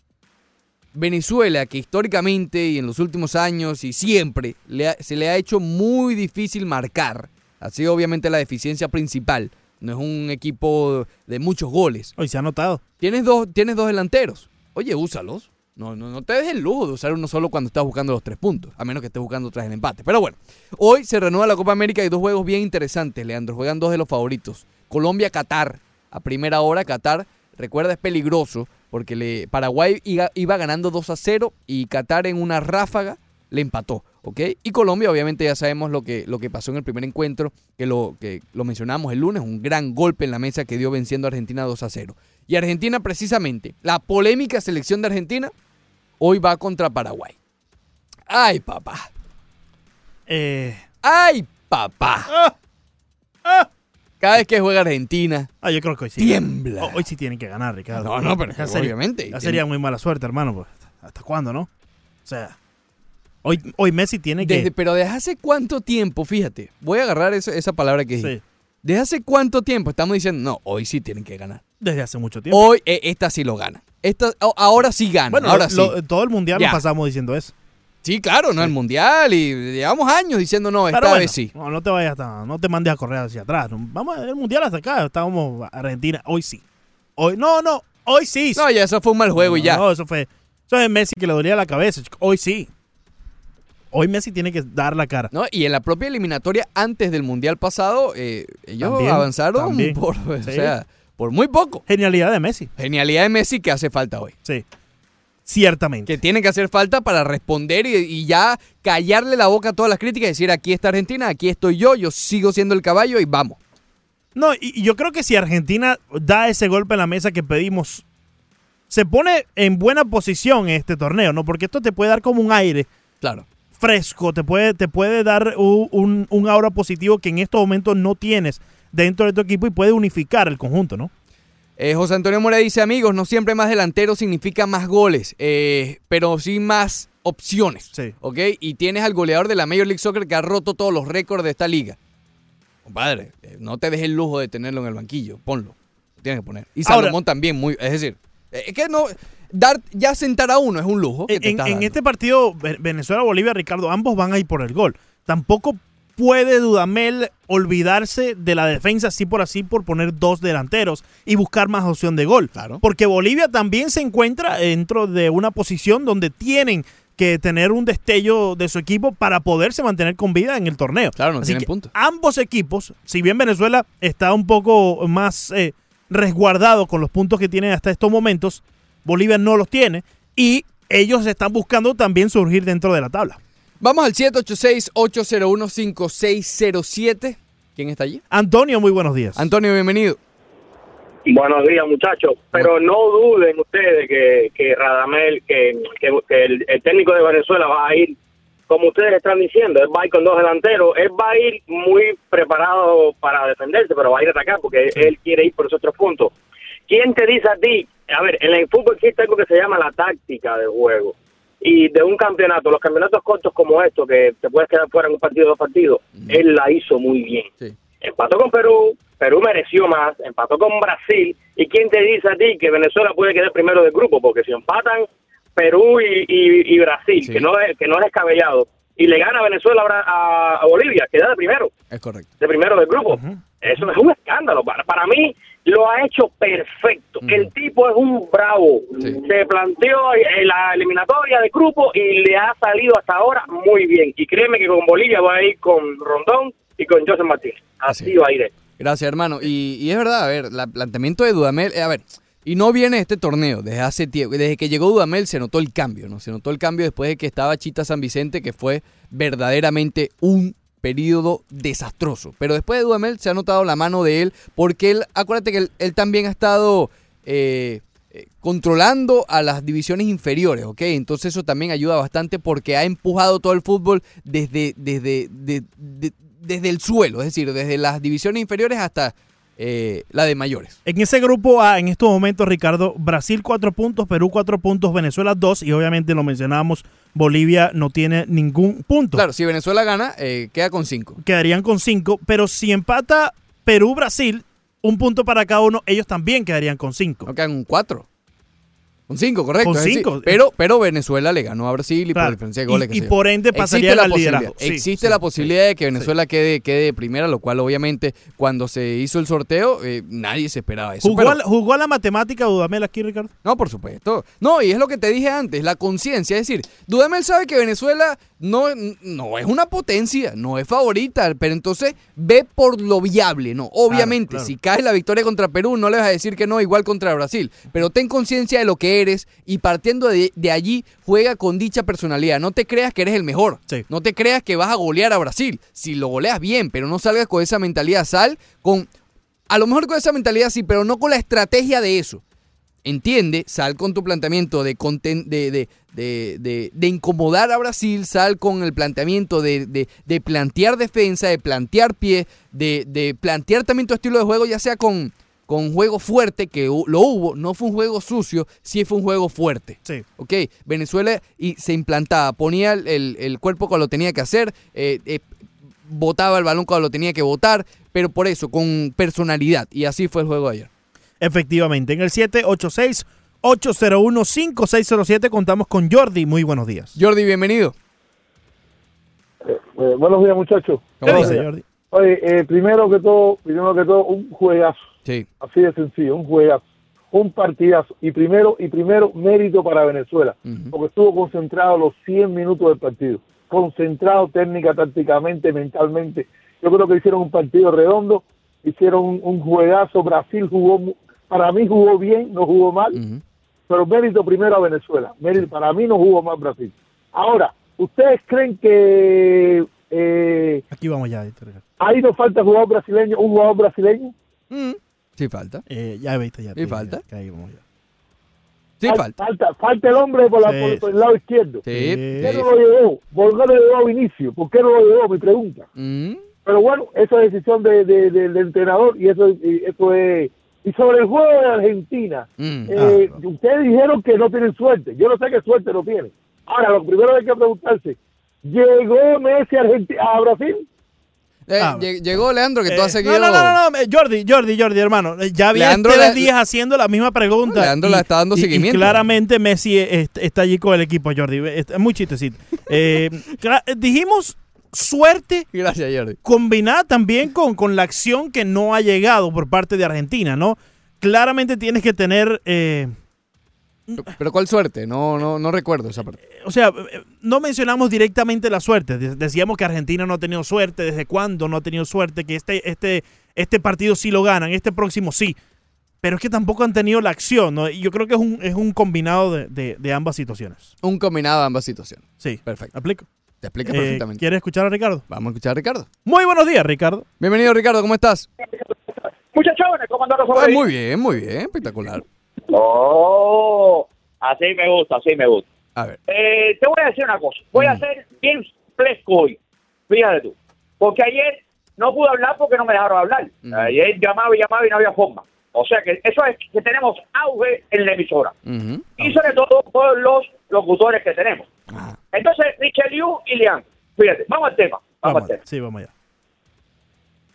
Venezuela, que históricamente y en los últimos años y siempre se le ha hecho muy difícil marcar, ha sido obviamente la deficiencia principal. No es un equipo de muchos goles. Hoy se ha notado. Tienes dos, tienes dos delanteros. Oye, úsalos. No, no, no te des el lujo de usar uno solo cuando estás buscando los tres puntos, a menos que estés buscando tras el empate. Pero bueno, hoy se renueva la Copa América y dos juegos bien interesantes, Leandro. Juegan dos de los favoritos. Colombia-Qatar. A primera hora, Qatar, recuerda, es peligroso porque le, Paraguay iba, iba ganando 2 a 0 y Qatar en una ráfaga le empató, ¿ok? Y Colombia, obviamente ya sabemos lo que, lo que pasó en el primer encuentro, que lo, que lo mencionamos el lunes, un gran golpe en la mesa que dio venciendo a Argentina 2 a 0. Y Argentina, precisamente, la polémica selección de Argentina, hoy va contra Paraguay. ¡Ay, papá! Eh, ¡Ay, papá! ah, ah. Cada vez que juega Argentina, Ah, yo creo que hoy sí. tiembla. Ho- Hoy sí tienen que ganar, Ricardo. No, no, pero ya sería, obviamente. ya sería muy mala suerte, hermano. pues, ¿Hasta cuándo, no? O sea, hoy, hoy Messi tiene que... Desde- pero ¿desde hace cuánto tiempo? Fíjate, voy a agarrar eso- esa palabra que dije. Sí, ¿Desde hace cuánto tiempo estamos diciendo, no, hoy sí tienen que ganar? desde hace mucho tiempo. Hoy, eh, esta sí lo gana. Esta, ahora sí gana. bueno, ahora lo- sí. todo el mundial Ya. lo pasamos diciendo eso. Sí, claro, no el mundial y llevamos años diciendo no, esta Pero bueno, vez sí. no, no te vayas hasta, no te mandes a correr hacia atrás. Vamos el mundial hasta acá. Estábamos Argentina. Hoy sí. Hoy, no, no. Hoy sí. No, ya eso fue un mal juego y ya. No, eso fue. Eso es Messi que le dolía la cabeza. Hoy sí. Hoy Messi tiene que dar la cara. ¿no? Y en la propia eliminatoria antes del mundial pasado, eh, ellos También, avanzaron también. por, o Sí. sea, por muy poco. Genialidad de Messi. Genialidad de Messi que hace falta hoy. Sí. Ciertamente. Que tiene que hacer falta para responder y, y ya callarle la boca a todas las críticas y decir aquí está Argentina, aquí estoy yo, yo sigo siendo el caballo y vamos. No, y, y yo creo que si Argentina da ese golpe en la mesa que pedimos, se pone en buena posición en este torneo, ¿no? Porque esto te puede dar como un aire Claro. Fresco, te puede, te puede dar un, un aura positivo que en estos momentos no tienes dentro de tu equipo y puede unificar el conjunto, ¿no? Eh, José Antonio Mora dice, amigos, no siempre más delantero significa más goles, eh, pero sí más opciones. Sí. ¿Ok? Y tienes al goleador de la Major League Soccer que ha roto todos los récords de esta liga. Compadre, eh, no te dejes el lujo de tenerlo en el banquillo, ponlo. Lo tienes que poner. Y Ahora- Salomón también, muy, es decir, es que no, dar, ya sentar a uno es un lujo. Que En, te en- estás en dando. este partido, Ve- Venezuela-Bolivia, Ricardo, ambos van a ir por el gol. Tampoco puede Dudamel olvidarse de la defensa así por así por poner dos delanteros y buscar más opción de gol. Claro. Porque Bolivia también se encuentra dentro de una posición donde tienen que tener un destello de su equipo para poderse mantener con vida en el torneo. Claro, no Así tienen que puntos. ambos equipos, si bien Venezuela está un poco más eh, resguardado con los puntos que tiene hasta estos momentos, Bolivia no los tiene y ellos están buscando también surgir dentro de la tabla. Vamos al 786-801-5607. ¿Quién está allí? Antonio, muy buenos días. Antonio, bienvenido. Buenos días, muchachos. Pero no duden ustedes que, que Radamel, que, que- que el, el técnico de Venezuela va a ir, como ustedes están diciendo, él va a ir con dos delanteros. Él va a ir muy preparado para defenderse, pero va a ir a atacar porque él quiere ir por esos tres puntos. ¿Quién te dice a ti? A ver, en el fútbol existe algo que se llama la táctica de juego. Y de un campeonato, los campeonatos cortos como estos, que te puedes quedar fuera en un partido o dos partidos, él la hizo muy bien Sí. empató con Perú, Perú mereció más, empató con Brasil, y quién te dice a ti que Venezuela puede quedar primero del grupo, porque si empatan Perú y, y- y Brasil, Sí. que no es que no es descabellado, y le gana Venezuela ahora a, a Bolivia, queda de primero, Es correcto. de primero del grupo. Eso es un escándalo. Para, para mí lo ha hecho perfecto. El tipo es un bravo. Sí. Se planteó en la eliminatoria de grupo y le ha salido hasta ahora muy bien. Y créeme que con Bolivia va a ir con Rondón y con José Martínez. Así va a ir. Gracias, hermano. Y, y es verdad, a ver, el planteamiento de Dudamel, eh, a ver, y no viene este torneo, desde hace tiempo, desde que llegó Dudamel se notó el cambio, ¿no? Se notó el cambio después de que estaba Chita San Vicente, que fue verdaderamente un periodo desastroso. Pero después de Dudamel se ha notado la mano de él, porque él, acuérdate que él, también ha estado eh, eh, controlando a las divisiones inferiores, ¿ok? Entonces eso también ayuda bastante porque ha empujado todo el fútbol desde, desde, de- de- desde el suelo, es decir, desde las divisiones inferiores hasta eh, la de mayores. En ese grupo A, en estos momentos, Ricardo, Brasil cuatro puntos, Perú cuatro puntos, Venezuela dos y obviamente lo mencionábamos, Bolivia no tiene ningún punto. Claro, si Venezuela gana, eh, queda con cinco. Quedarían con cinco, pero si empata Perú-Brasil, un punto para cada uno, ellos también quedarían con cinco. No quedan un cuatro. Con cinco, correcto. Con decir, cinco. pero, pero Venezuela le ganó a Brasil y Claro. por diferencia de goles. Y- por ende pasaría al posibilidad. liderazgo. Sí, Existe sí, la posibilidad de que Venezuela quede, quede primera, lo cual obviamente cuando se hizo el sorteo eh, nadie se esperaba eso. ¿Jugó, pero- a la, ¿Jugó a la matemática Dudamel aquí, Ricardo? No, por supuesto. No, y es lo que te dije antes, la conciencia. Es decir, Dudamel sabe que Venezuela no, no es una potencia, no es favorita, pero entonces ve por lo viable, ¿no? Obviamente, claro. si cae la victoria contra Perú, no le vas a decir que no, igual contra Brasil. Pero ten conciencia de lo que eres y partiendo de, de allí, juega con dicha personalidad. No te creas que eres el mejor. Sí. No te creas que vas a golear a Brasil. Si lo goleas bien, pero no salgas con esa mentalidad, sal con... A lo mejor con esa mentalidad sí, pero no con la estrategia de eso entiende, sal con tu planteamiento de, conten- de, de, de, incomodar a Brasil, sal con el planteamiento de, de- de plantear defensa, de plantear pie, de, de plantear también tu estilo de juego, ya sea con, con juego fuerte, que lo hubo, no fue un juego sucio, sí fue un juego fuerte. Sí. Ok, Venezuela y se implantaba, ponía el, el- cuerpo cuando lo tenía que hacer, eh, eh, botaba el balón cuando lo tenía que botar, pero por eso, con personalidad, y así fue el juego de ayer. Efectivamente, en el 786-801-5607 contamos con Jordi. Muy buenos días. Jordi, bienvenido. Eh, buenos días, muchachos. ¿Qué ¿Cómo dice? Jordi? Oye, eh, primero que todo, primero que todo, un juegazo, Sí. así de sencillo, un juegazo, un partidazo. Y primero, y primero, mérito para Venezuela, porque estuvo concentrado los 100 minutos del partido, concentrado técnica, tácticamente, mentalmente. Yo creo que hicieron un partido redondo, hicieron un, un juegazo. Brasil jugó, mu- para mí jugó bien, no jugó mal, pero mérito primero a Venezuela. Mérito, para mí no jugó mal Brasil. Ahora, ¿ustedes creen que eh, Aquí vamos ya. ahí nos falta jugador brasileño, un jugador brasileño? Mm, Sí falta. Eh, ya viste, ya. ¿Y ya, falta? ya. Sí, Fal- falta. falta. Falta el hombre por, la- Sí, por- sí. por el lado izquierdo. Sí, ¿Por qué sí. no lo llevó? ¿Por qué no lo llevó a Vinicio? ¿Por qué no lo llevó? Mi pregunta. Mm, Pero bueno, esa es decisión de, de- de- del entrenador y eso, y eso es... Y sobre el juego de Argentina, mm. eh, ustedes dijeron que no tienen suerte. Yo no sé qué suerte no tienen. Ahora, lo primero que hay que preguntarse, ¿llegó Messi a, Argenti- a Brasil? Eh, Ah, lle- llegó Leandro, que tú has Eh, seguido. No, no, no, no, eh, Jordi, Jordi, Jordi, hermano. eh, Ya vi a Leandro tres días haciendo la misma pregunta. Leandro le está dando y- y seguimiento. claramente Messi eh, est- está allí con el equipo, Jordi. Es muy chistecito. Eh, eh, dijimos suerte Gracias, Jordi. combinada también con, con la acción que no ha llegado por parte de Argentina, ¿no? Claramente tienes que tener... eh, Pero ¿cuál suerte? No, no, no recuerdo esa parte. o sea, eh, no mencionamos directamente la suerte. De- Decíamos que Argentina no ha tenido suerte, desde cuándo no ha tenido suerte, que este, este, este partido sí lo ganan, este próximo sí. Pero es que tampoco han tenido la acción, yo creo que es un, es un combinado de, de- de ambas situaciones. Un combinado de ambas situaciones. Sí. Perfecto. ¿Aplico? Te explica Eh, perfectamente. ¿Quieres escuchar a Ricardo? Vamos a escuchar a Ricardo. Muy buenos días, Ricardo. Bienvenido, Ricardo, ¿cómo estás? Muchachones, ¿cómo andan los muy bien, muy bien, espectacular. Oh, así me gusta, así me gusta. A ver. Eh, te voy a decir una cosa. Voy a Mm. hacer bien fresco hoy. Fíjate tú. Porque ayer no pude hablar porque no me dejaron hablar. Mm. Ayer llamaba y llamaba y no había forma. O sea que eso es que tenemos auge en la emisora. Y sobre todo por los locutores que tenemos. Ajá. Entonces, Richelieu y Leandro. Fíjate, vamos al tema. Vamos, Vamos, al tema. sí, vamos allá.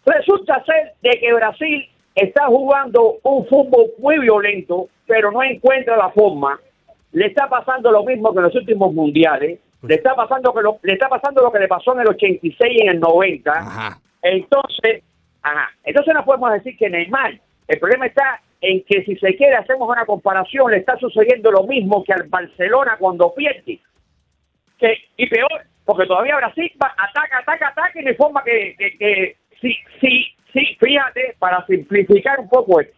Resulta ser de que Brasil está jugando un fútbol muy violento, pero no encuentra la forma. Le está pasando lo mismo que en los últimos mundiales. Le está pasando que lo, le está pasando lo que le pasó en el 86 y en el 90. Ajá. Entonces, ajá. Entonces no podemos decir que Neymar. El problema está en que si se quiere hacemos una comparación, le está sucediendo lo mismo que al Barcelona cuando pierde. Que, y peor, porque todavía Brasil va, ataca, ataca, ataca y de forma que, que, que sí, sí, sí, fíjate, para simplificar un poco esto.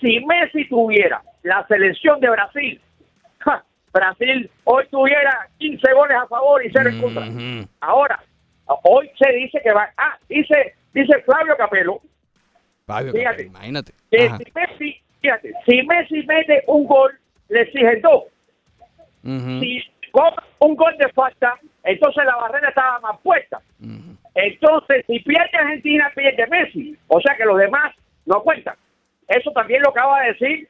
Si Messi tuviera la selección de Brasil, ja, Brasil hoy tuviera 15 goles a favor y 0 en contra. Ahora, hoy se dice que va. Ah, dice, dice Flavio Capello Fabio, Fíjate. imagínate. que si Messi, fíjate, si Messi mete un gol, le exigen dos. Si cobra un gol de falta, entonces la barrera estaba más puesta. Entonces, si pierde Argentina, pierde Messi. O sea que los demás no cuentan. Eso también lo acaba de decir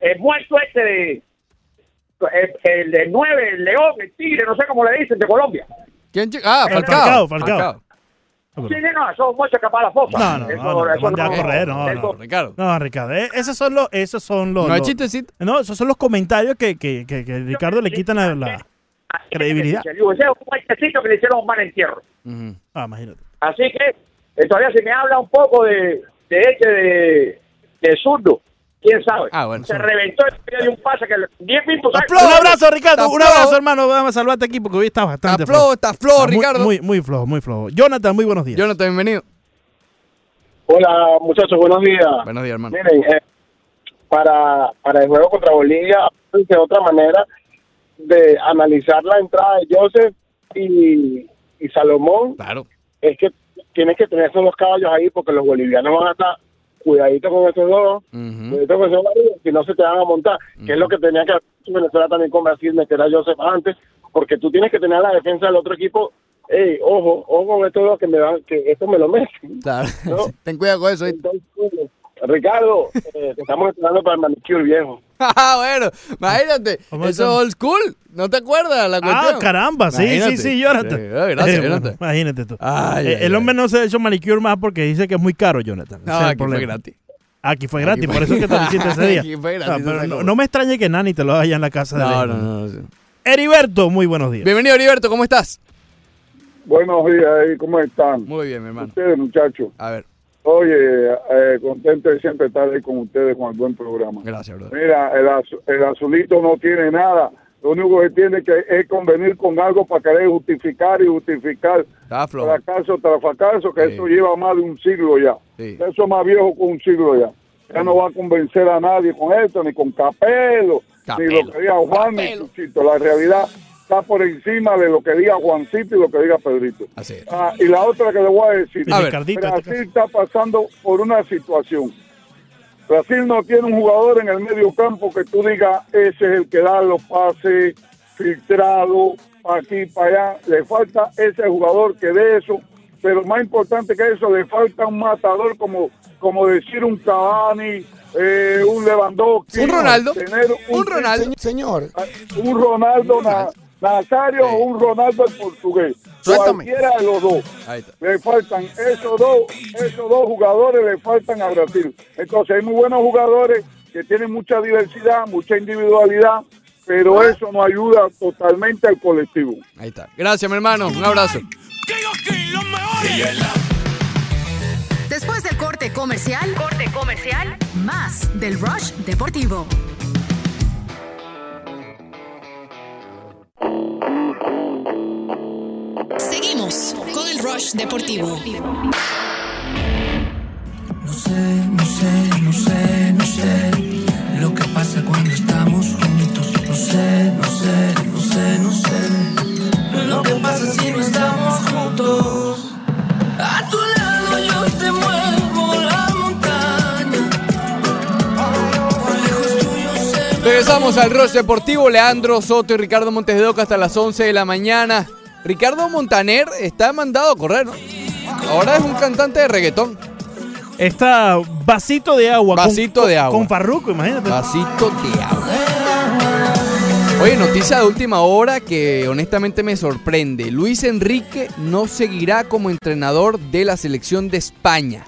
el muerto este de. El, el, el 9, el León, el Tigre, no sé cómo le dicen, de Colombia. ¿Quién Ah, Eh, Falcao. Falcao, Falcao. Sí, no, eso es mucho capaz la. No, no, Eso- no, no, correr, no, no. Ricardo. No, Ricardo, eh, esos son los, esos son los, No los- chistecito. no, esos son los comentarios que, que, que, que Ricardo le quitan la, la- credibilidad. Ese es un muertecito que le hicieron un mal entierro. Ujú. Ah, imagínate. Así que, eh, todavía si me habla un poco de, de este de, de zurdo, quién sabe. Ah, bueno. Se reventó el de un pase que le- 10 minutos. Un abrazo, Ricardo. Un flojo. abrazo, hermano. Vamos a salvarte aquí porque hoy estás bastante Está flojo, está flojo, muy- Ricardo. Muy, muy flojo, muy flojo. Jonathan, muy buenos días. Jonathan, bienvenido. Hola, muchachos, buenos días. Buenos días, hermano. Miren, eh, para, para el juego contra Bolivia, de otra manera de analizar la entrada de Joseph y, y Salomón, Claro. es que tienes que tener esos dos caballos ahí porque los bolivianos van a estar cuidadito con estos dos, Ujú. cuidadito con esos dos, si no se te van a montar, que es lo que tenía que hacer Venezuela también con Brasil, meter a Joseph antes, porque tú tienes que tener la defensa del otro equipo, Ey, ojo, ojo con estos dos que me dan, que esto me lo meten. Claro. ¿no? Ten cuidado con eso. Entonces, Ricardo, eh, te estamos esperando para el manicure viejo. Ah, bueno, imagínate. ¿Cómo Eso es old school. ¿No te acuerdas la cuestión? Ah, caramba, sí, Imagínate. sí, sí, Jonathan. Sí, ah, gracias, Eh, Jonathan. Imagínate tú. Ay, Eh, ay, el hombre ay. no se ha hecho manicure más porque dice que es muy caro, Jonathan. No, aquí fue gratis. Aquí fue gratis, Aquí por eso es que te lo hiciste ese día. Aquí fue gratis, Ah, pero no, no me extrañe que Nani te lo haga allá en la casa de No, él. no, no. no, sí. Heriberto, muy buenos días. Bienvenido, Heriberto, ¿cómo estás? Buenos días, ¿cómo están? Muy bien, mi hermano. Ustedes, muchachos. A ver, Oye, eh, contento de siempre estar ahí con ustedes con el buen programa. gracias, brother. Mira, el, azu- el azulito no tiene nada. Lo único que tiene que es convenir con algo para querer justificar y justificar fracaso tras fracaso, que Sí. eso lleva más de un siglo ya. Sí. Eso es más viejo que un siglo ya. Ya no va a convencer a nadie con esto, ni con Capelo, Capelo. ni lo que diga Juan, ni Capelo. Chuchito. La realidad está por encima de lo que diga Juancito y lo que diga Pedrito. Así es. Ah, y la otra que le voy a decir, A ver, Brasil está pasando por una situación Brasil no tiene un jugador en el medio campo que tú digas, ese es el que da los pases filtrados para aquí, para allá. Le falta ese jugador que dé eso, pero más importante que eso, le falta un matador como, como decir un Cavani, eh, un Lewandowski. Un Ronaldo. tener Un Ronaldo. Se- Señor, un Ronaldo Na- Nazario o un Ronaldo el portugués. Suéltame. Cualquiera de los dos. Ahí está. Le faltan esos dos, esos dos jugadores le faltan a Brasil. Entonces hay muy buenos jugadores que tienen mucha diversidad, mucha individualidad, pero eso no ayuda totalmente al colectivo. Ahí está. Gracias, mi hermano. Un abrazo. Después del corte comercial, corte comercial, más del Rush Deportivo. Seguimos con el Rush Deportivo. No sé, no sé, no sé, no sé lo que pasa cuando estamos juntos. No sé, no sé, no sé, no sé Regresamos al Rush Deportivo. Leandro Soto y Ricardo Montes de Oca hasta las 11 de la mañana. Ricardo Montaner está mandado a correr, ¿no? Ahora es un cantante de reggaetón. Está vasito de agua. Vasito con, de agua. Con Farruko, imagínate. Vasito de agua. Oye, noticia de última hora que honestamente me sorprende. Luis Enrique no seguirá como entrenador de la selección de España.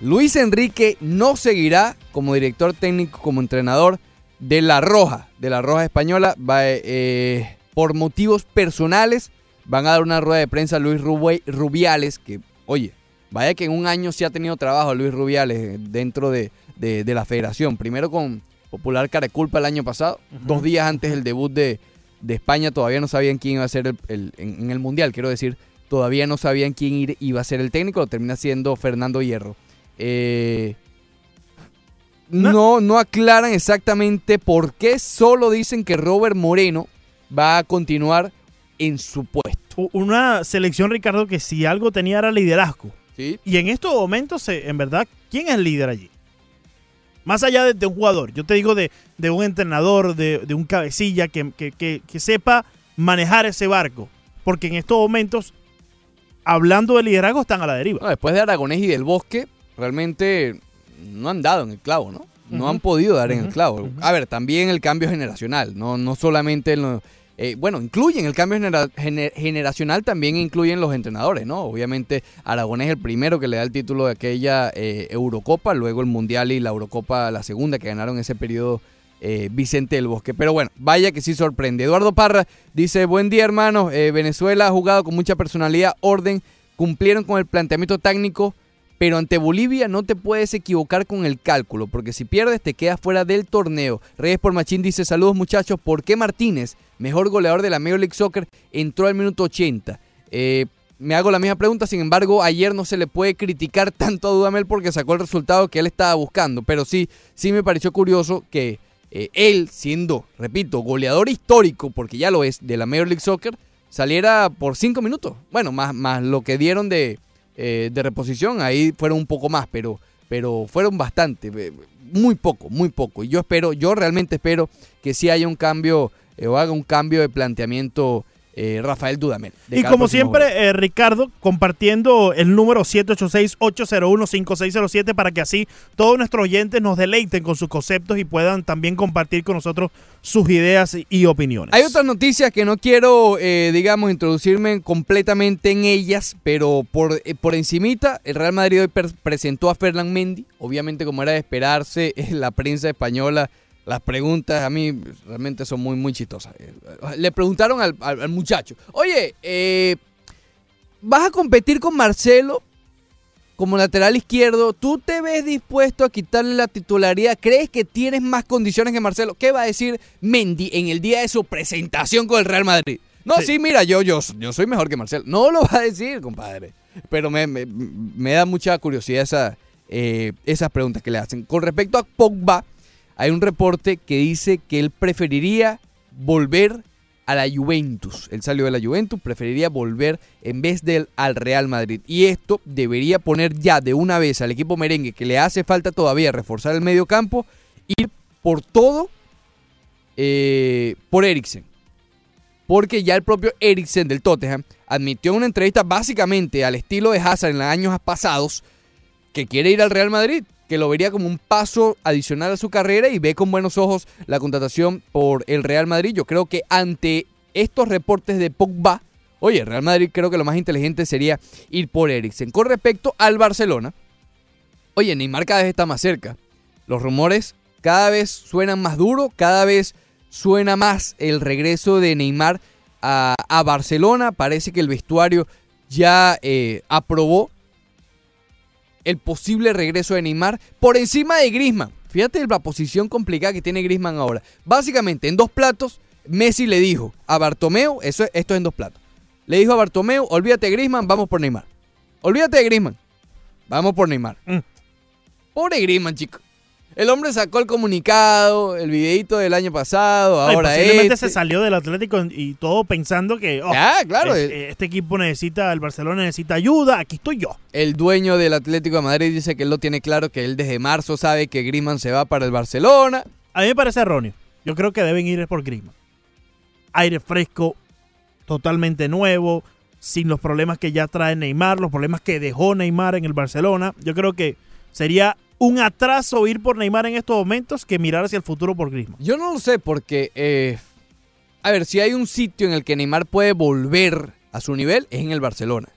Luis Enrique no seguirá como director técnico, como entrenador de La Roja, de La Roja Española. Va, eh, por motivos personales van a dar una rueda de prensa a Luis Rubiales, que, oye, vaya que en un año sí ha tenido trabajo Luis Rubiales eh, dentro de, de- de la federación. Primero con Popular Careculpa el año pasado, dos días antes del debut de, de España todavía no sabían quién iba a ser el, el- en, en el Mundial, quiero decir, todavía no sabían quién ir- iba a ser el técnico, lo termina siendo Fernando Hierro. Eh, no, no aclaran exactamente por qué, solo dicen que Robert Moreno va a continuar en su puesto. Una selección, Ricardo, que si algo tenía era liderazgo. ¿sí? Y en estos momentos, eh, en verdad, ¿quién es el líder allí? Más allá de, de un jugador, yo te digo de, de un entrenador, de, de un cabecilla que, que- que- que sepa manejar ese barco. Porque en estos momentos, hablando de liderazgo, están a la deriva. No, después de Aragonés y del Bosque, realmente no han dado en el clavo, ¿no? No han podido dar en el clavo. A ver, también el cambio generacional, no, no solamente en eh, bueno, incluyen el cambio genera- gener- generacional, también incluyen los entrenadores, ¿no? Obviamente Aragonés es el primero que le da el título de aquella eh, Eurocopa, luego el Mundial y la Eurocopa, la segunda que ganaron ese periodo eh, Vicente del Bosque. Pero bueno, vaya que sí sorprende. Eduardo Parra dice, buen día hermanos, Eh, Venezuela ha jugado con mucha personalidad, orden, cumplieron con el planteamiento técnico, pero ante Bolivia no te puedes equivocar con el cálculo, porque si pierdes te quedas fuera del torneo. Reyes por Machín dice, saludos muchachos, ¿por qué Martínez, mejor goleador de la Major League Soccer, entró al minuto 80? Eh, me hago la misma pregunta, sin embargo, ayer no se le puede criticar tanto a Dudamel porque sacó el resultado que él estaba buscando, pero sí, sí me pareció curioso que eh, él, siendo, repito, goleador histórico, porque ya lo es, de la Major League Soccer, saliera por cinco minutos. Bueno, más, más lo que dieron de, eh, de reposición, ahí fueron un poco más, pero, pero fueron bastante, eh, muy poco, muy poco. Y yo espero, yo realmente espero que sí haya un cambio eh, o haga un cambio de planteamiento eh, Rafael Dudamel. Y como siempre, eh, Ricardo, compartiendo el número 786-801-5607 para que así todos nuestros oyentes nos deleiten con sus conceptos y puedan también compartir con nosotros sus ideas y- opiniones. Hay otras noticias que no quiero, eh, digamos, introducirme completamente en ellas, pero por, eh, por encimita, el Real Madrid hoy presentó a Fernán Mendy, obviamente como era de esperarse, la prensa española, las preguntas a mí realmente son muy, muy chistosas. Le preguntaron al, al- al muchacho, oye, eh, ¿vas a competir con Marcelo? como lateral izquierdo, ¿tú te ves dispuesto a quitarle la titularidad? ¿Crees que tienes más condiciones que Marcelo? ¿Qué va a decir Mendy en el día de su presentación con el Real Madrid? No, sí, mira, yo, yo, yo soy mejor que Marcelo. No lo va a decir, compadre. Pero me, me- me da mucha curiosidad esa, eh, esas preguntas que le hacen. Con respecto a Pogba, hay un reporte que dice que él preferiría volver a la Juventus. Él salió de la Juventus, preferiría volver en vez del al Real Madrid. Y esto debería poner ya de una vez al equipo merengue que le hace falta todavía reforzar el medio campo, ir por todo eh, por Eriksen. Porque ya el propio Eriksen del Tottenham admitió en una entrevista básicamente al estilo de Hazard en los años pasados que quiere ir al Real Madrid, que lo vería como un paso adicional a su carrera y ve con buenos ojos la contratación por el Real Madrid. Yo creo que ante estos reportes de Pogba, oye, Real Madrid creo que lo más inteligente sería ir por Eriksen. Con respecto al Barcelona, oye, Neymar cada vez está más cerca. Los rumores cada vez suenan más duros, cada vez suena más el regreso de Neymar a, a Barcelona. Parece que el vestuario ya eh, aprobó el posible regreso de Neymar por encima de Griezmann. Fíjate la posición complicada que tiene Griezmann ahora. Básicamente, en dos platos, Messi le dijo a Bartomeu, eso, esto es en dos platos. Le dijo a Bartomeu, olvídate de Griezmann, vamos por Neymar. Olvídate de Griezmann, vamos por Neymar. Mm. Pobre Griezmann, chico. El hombre sacó el comunicado, el videito del año pasado, ahora posiblemente este. se salió del Atlético y todo pensando que oh, Ya, claro, es- el- este equipo necesita, el Barcelona necesita ayuda, aquí estoy yo. El dueño del Atlético de Madrid dice que él lo tiene claro, que él desde marzo sabe que Griezmann se va para el Barcelona. A mí me parece erróneo. Yo creo que deben ir por Griezmann. Aire fresco, totalmente nuevo, sin los problemas que ya trae Neymar, los problemas que dejó Neymar en el Barcelona. Yo creo que sería un atraso ir por Neymar en estos momentos que mirar hacia el futuro por Griezmann. Yo no lo sé porque, eh, a ver, si hay un sitio en el que Neymar puede volver a su nivel, es en el Barcelona.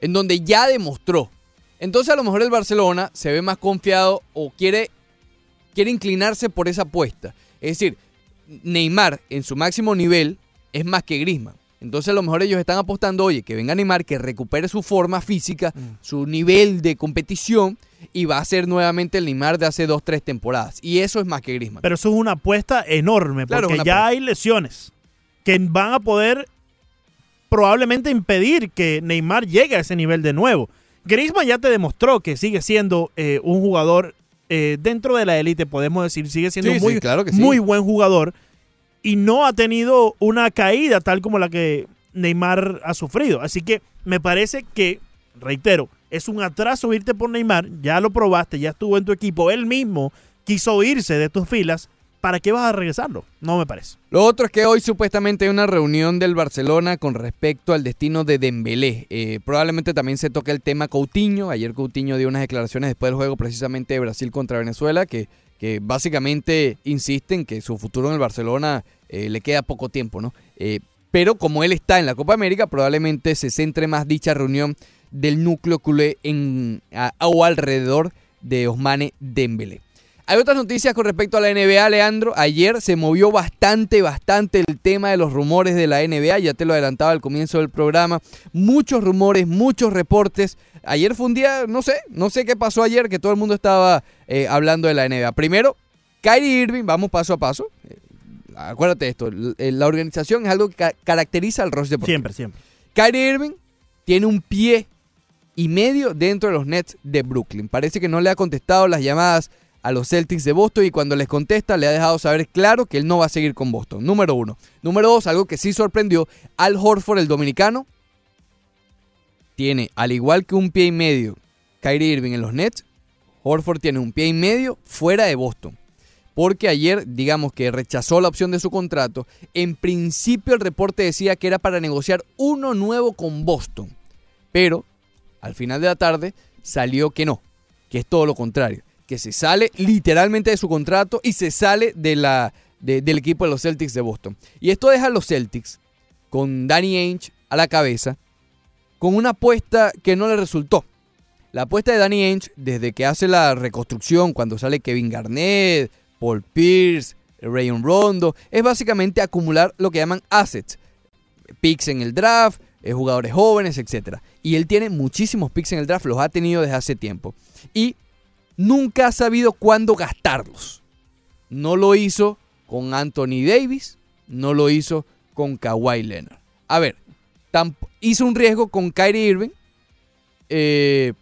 En donde ya demostró. Entonces a lo mejor el Barcelona se ve más confiado o quiere, quiere inclinarse por esa apuesta. Es decir, Neymar en su máximo nivel es más que Griezmann. Entonces a lo mejor ellos están apostando, oye, que venga Neymar, que recupere su forma física, su nivel de competición y va a ser nuevamente el Neymar de hace dos, tres temporadas. Y eso es más que Griezmann. Pero eso es una apuesta enorme, porque ya apuesta. hay lesiones que van a poder probablemente impedir que Neymar llegue a ese nivel de nuevo. Griezmann ya te demostró que sigue siendo eh, un jugador eh, dentro de la élite, podemos decir, sigue siendo Sí, sí, muy, claro que sí. muy buen jugador y no ha tenido una caída tal como la que Neymar ha sufrido. Así que me parece que, reitero, es un atraso irte por Neymar, ya lo probaste, ya estuvo en tu equipo, él mismo quiso irse de tus filas, ¿para qué vas a regresarlo? No me parece. Lo otro es que hoy supuestamente hay una reunión del Barcelona con respecto al destino de Dembélé. Eh, probablemente también se toque el tema Coutinho. Ayer Coutinho dio unas declaraciones después del juego precisamente de Brasil contra Venezuela que, que básicamente insisten que su futuro en el Barcelona eh, le queda poco tiempo, ¿no? Eh, pero como él está en la Copa América, probablemente se centre más dicha reunión del núcleo culé en, o alrededor de Osmane Dembélé. Hay otras noticias con respecto a la NBA, Leandro. Ayer se movió bastante, bastante el tema de los rumores de la NBA. Ya te lo adelantaba al comienzo del programa. Muchos rumores, muchos reportes. Ayer fue un día, no sé, no sé qué pasó ayer, que todo el mundo estaba eh, hablando de la NBA. Primero, Kyrie Irving, vamos paso a paso. Eh, acuérdate de esto, la organización es algo que ca- caracteriza al Rush Deportivo. Siempre, siempre. Kyrie Irving tiene un pie y medio dentro de los Nets de Brooklyn. Parece que no le ha contestado las llamadas a los Celtics de Boston y cuando les contesta le ha dejado saber claro que él no va a seguir con Boston. Número uno. Número dos, algo que sí sorprendió, Al Horford, el dominicano, tiene, al igual que un pie y medio, Kyrie Irving en los Nets, Horford tiene un pie y medio fuera de Boston. Porque ayer, digamos que rechazó la opción de su contrato. En principio el reporte decía que era para negociar uno nuevo con Boston. Pero al final de la tarde salió que no, que es todo lo contrario. Que se sale literalmente de su contrato y se sale de la, de- del equipo de los Celtics de Boston. Y esto deja a los Celtics con Danny Ainge a la cabeza con una apuesta que no le resultó. La apuesta de Danny Ainge, desde que hace la reconstrucción, cuando sale Kevin Garnett, Paul Pierce, Rayon Rondo, es básicamente acumular lo que llaman assets. Picks en el draft, eh, jugadores jóvenes, etc. Y él tiene muchísimos picks en el draft, los ha tenido desde hace tiempo. Y nunca ha sabido cuándo gastarlos. No lo hizo con Anthony Davis, no lo hizo con Kawhi Leonard. A ver, hizo un riesgo con Kyrie Irving. eh,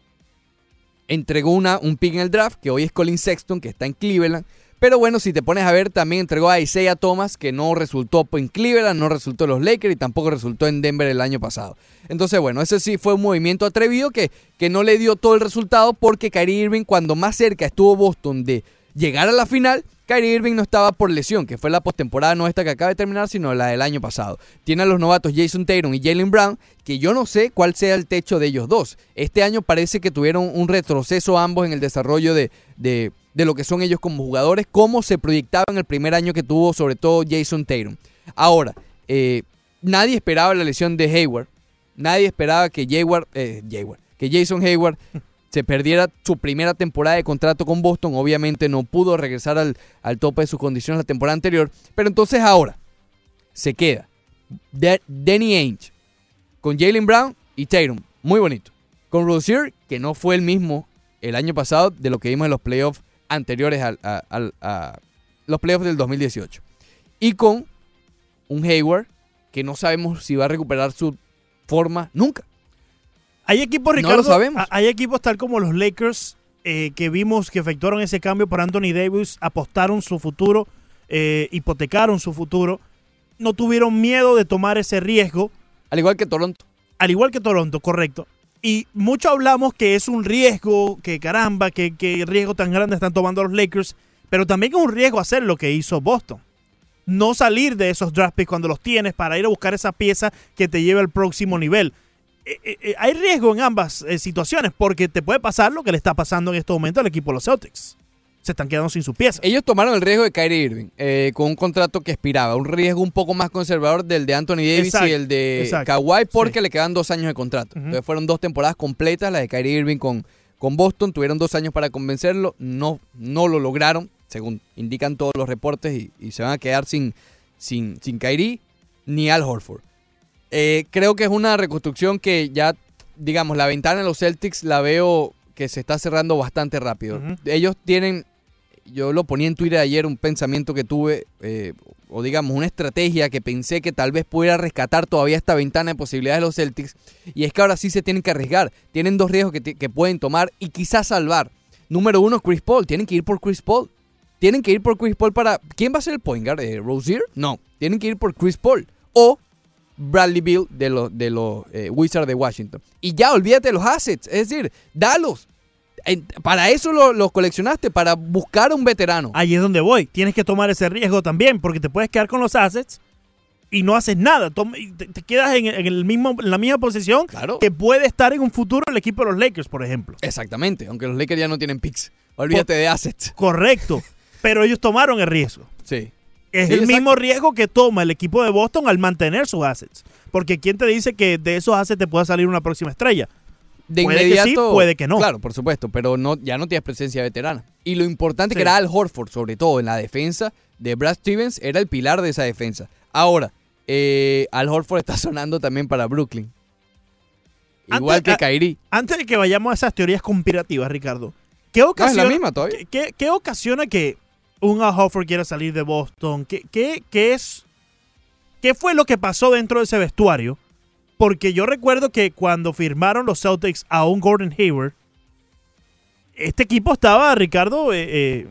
entregó una, un pick en el draft, que hoy es Colin Sexton, que está en Cleveland. Pero bueno, si te pones a ver, también entregó a Isaiah Thomas, que no resultó en Cleveland, no resultó en los Lakers y tampoco resultó en Denver el año pasado. Entonces, bueno, ese sí fue un movimiento atrevido que, que no le dio todo el resultado porque Kyrie Irving, cuando más cerca estuvo Boston de llegar a la final, Kyrie Irving no estaba por lesión, que fue la postemporada no esta que acaba de terminar, sino la del año pasado. Tiene a los novatos Jason Tatum y Jalen Brown, que yo no sé cuál sea el techo de ellos dos. Este año parece que tuvieron un retroceso ambos en el desarrollo de, de, de lo que son ellos como jugadores, cómo se proyectaba en el primer año que tuvo sobre todo Jason Tatum. Ahora, eh, nadie esperaba la lesión de Hayward, nadie esperaba que Hayward, eh, Hayward, que Jason Hayward se perdiera su primera temporada de contrato con Boston. Obviamente no pudo regresar al, al tope de sus condiciones la temporada anterior. Pero entonces ahora se queda De- Danny Ainge con Jalen Brown y Tatum. Muy bonito. Con Rozier, que no fue el mismo el año pasado de lo que vimos en los playoffs anteriores al- a, a los playoffs del 2018. Y con un Hayward que no sabemos si va a recuperar su forma nunca. Hay equipos, No lo Ricardo, sabemos. hay equipos tal como los Lakers eh, que vimos que efectuaron ese cambio por Anthony Davis, apostaron su futuro, eh, hipotecaron su futuro, no tuvieron miedo de tomar ese riesgo. Al igual que Toronto. Al igual que Toronto, correcto. Y mucho hablamos que es un riesgo, que caramba, que, que riesgo tan grande están tomando los Lakers, pero también es un riesgo hacer lo que hizo Boston. No salir de esos draft picks cuando los tienes para ir a buscar esa pieza que te lleve al próximo nivel. Eh, eh, eh, hay riesgo en ambas situaciones porque te puede pasar lo que le está pasando en este momento al equipo de los Celtics. Se están quedando sin su pieza. Ellos tomaron el riesgo de Kyrie Irving eh, con un contrato que expiraba, un riesgo un poco más conservador del de Anthony Davis Exacto, y el de exacto, Kawhi porque sí. le quedan dos años de contrato. Entonces fueron dos temporadas completas las de Kyrie Irving con, con Boston, tuvieron dos años para convencerlo, no, no lo lograron, según indican todos los reportes, y, y se van a quedar sin, sin, sin Kyrie ni Al Horford. Eh, creo que es una reconstrucción que ya, digamos, la ventana de los Celtics la veo que se está cerrando bastante rápido. Ellos tienen yo lo ponía en Twitter ayer, un pensamiento que tuve, eh, o digamos, una estrategia que pensé que tal vez pudiera rescatar todavía esta ventana de posibilidades de los Celtics, y es que ahora sí se tienen que arriesgar. Tienen dos riesgos que, pueden tomar y quizás salvar. Número uno, Chris Paul. Tienen que ir por Chris Paul. Tienen que ir por Chris Paul para... ¿Quién va a ser el point guard? Eh, ¿Rozier? No. Tienen que ir por Chris Paul. O Bradley Bill de los, de eh, Wizards de Washington. Y ya, olvídate de los assets. Es decir, dalos. Para eso lo- los coleccionaste, para buscar un veterano. Ahí es donde voy. Tienes que tomar ese riesgo también, porque te puedes quedar con los assets y no haces nada. Te, quedas en, el mismo, en la misma posición Claro. que puede estar en un futuro el equipo de los Lakers, por ejemplo. Exactamente, aunque los Lakers ya no tienen picks. Olvídate de assets. Correcto. Pero ellos tomaron el riesgo. Sí. Es Sí, el exacto. mismo riesgo que toma el equipo de Boston al mantener sus assets. Porque ¿quién te dice que de esos assets te pueda salir una próxima estrella? De Puede que inmediato. sí, puede que no. Claro, por supuesto, pero no, ya no tienes presencia veterana. Y lo importante Sí. que era Al Horford, sobre todo en la defensa de Brad Stevens, era el pilar de esa defensa. Ahora, eh, Al Horford está sonando también para Brooklyn. Igual Antes- que Kyrie. Antes de que vayamos a esas teorías conspirativas, Ricardo, ¿qué ocasiona, la misma todavía. ¿qué, qué- qué ocasiona que un Al Horford quiera salir de Boston? ¿Qué, qué, qué es, ¿Qué fue lo que pasó dentro de ese vestuario? Porque yo recuerdo que cuando firmaron los Celtics a un Gordon Hayward, este equipo estaba, Ricardo, eh, eh,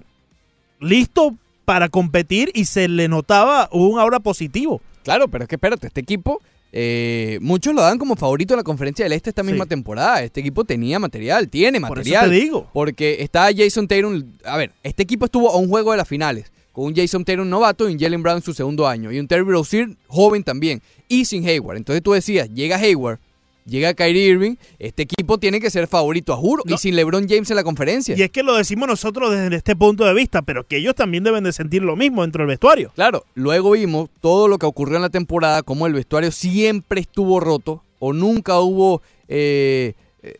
listo para competir y se le notaba un aura positivo. Claro, pero es que espérate, este equipo, eh, muchos lo dan como favorito en la conferencia del Este esta misma Sí. temporada. Este equipo tenía material, tiene Por eso material. te digo. Porque está Jason Tatum. A ver, este equipo estuvo a un juego de las finales. Con un Jason Tatum novato y un Jalen Brown en su segundo año. Y un Terry Rozier joven también. Y sin Hayward. Entonces tú decías, llega Hayward, llega Kyrie Irving. Este equipo tiene que ser favorito a juro. No. Y sin LeBron James en la conferencia. Y es que lo decimos nosotros desde este punto de vista, pero que ellos también deben de sentir lo mismo dentro del vestuario. Claro, luego vimos todo lo que ocurrió en la temporada, como el vestuario siempre estuvo roto o nunca hubo, eh, eh,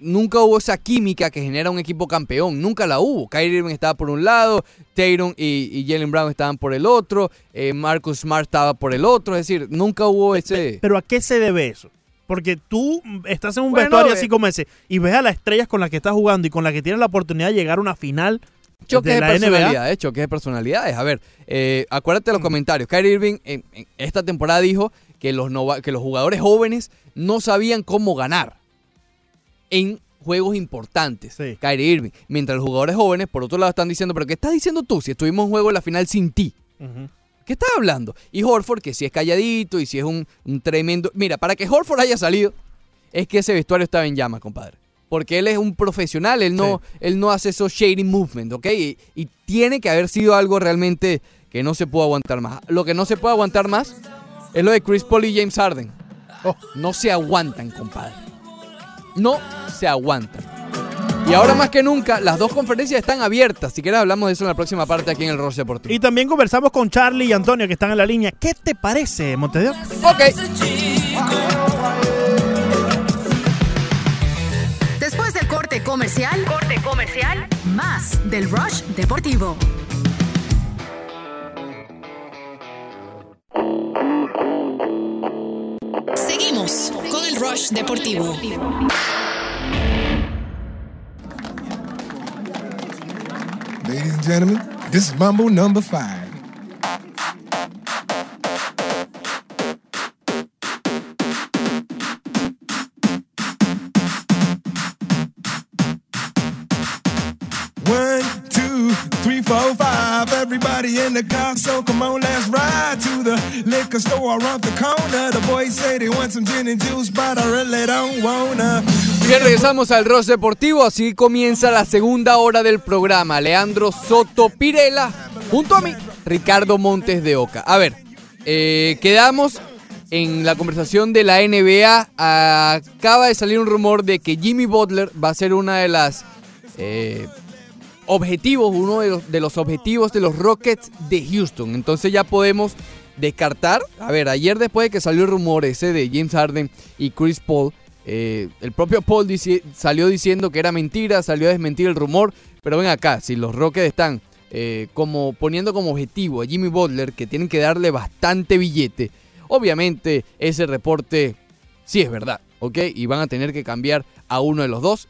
nunca hubo esa química que genera un equipo campeón, nunca la hubo. Kyrie Irving estaba por un lado, Tatum y, y Jalen Brown estaban por el otro, eh, Marcus Smart estaba por el otro, es decir, nunca hubo ese... Pero ¿a qué se debe eso? Porque tú mm, estás en un Bueno, vestuario eh, así como ese y ves a las estrellas con las que estás jugando y con las que tienes la oportunidad de llegar a una final Choques de, de la NBA. personalidades, choques de personalidades. A ver, eh, acuérdate de los comentarios. Kyrie Irving en, en esta temporada dijo que los, nova- que los jugadores jóvenes no sabían cómo ganar en juegos importantes, Sí. Kyrie Irving. Mientras los jugadores jóvenes, por otro lado, están diciendo, pero ¿qué estás diciendo tú si estuvimos en juego en la final sin ti? ¿Qué estás hablando? Y Horford, que si es calladito y si es un, un tremendo... Mira, para que Horford haya salido, es que ese vestuario estaba en llamas, compadre. Porque él es un profesional, él no, él no hace esos shady movement, ¿ok? Y, y tiene que haber sido algo realmente que no se puede aguantar más. Lo que no se puede aguantar más es lo de Chris Paul y James Harden. Oh. No se aguantan, compadre. No se aguantan. Y ahora más que nunca, las dos conferencias están abiertas. Si quieres hablamos de eso en la próxima parte aquí en el Roche Deportivo. Y también conversamos con Charlie y Antonio que están en la línea. ¿Qué te parece, Montevideo? Ok. Después del corte comercial, corte comercial, más del Rush Deportivo. Seguimos con el Rush Deportivo. Ladies and gentlemen, this is Mambo number five. The car, so come on, let's ride to the liquor store around the corner. The boys say they want some gin and juice, but I really don't wanna. Bien, regresamos al Ross Deportivo. Así comienza la segunda hora del programa. Leandro Soto Pirela, junto a mí, Ricardo Montes de Oca. A ver, eh, quedamos en la conversación de la NBA. Acaba de salir un rumor de que Jimmy Butler va a ser una de las eh, objetivos, uno de los, objetivos de los Rockets de Houston. Entonces ya podemos descartar. A ver, ayer después de que salió el rumor ese de James Harden y Chris Paul, eh, el propio Paul salió diciendo que era mentira, salió a desmentir el rumor. Pero ven acá, si los Rockets están eh, como poniendo como objetivo a Jimmy Butler, que tienen que darle bastante billete, obviamente ese reporte sí es verdad, ¿ok? Y van a tener que cambiar a uno de los dos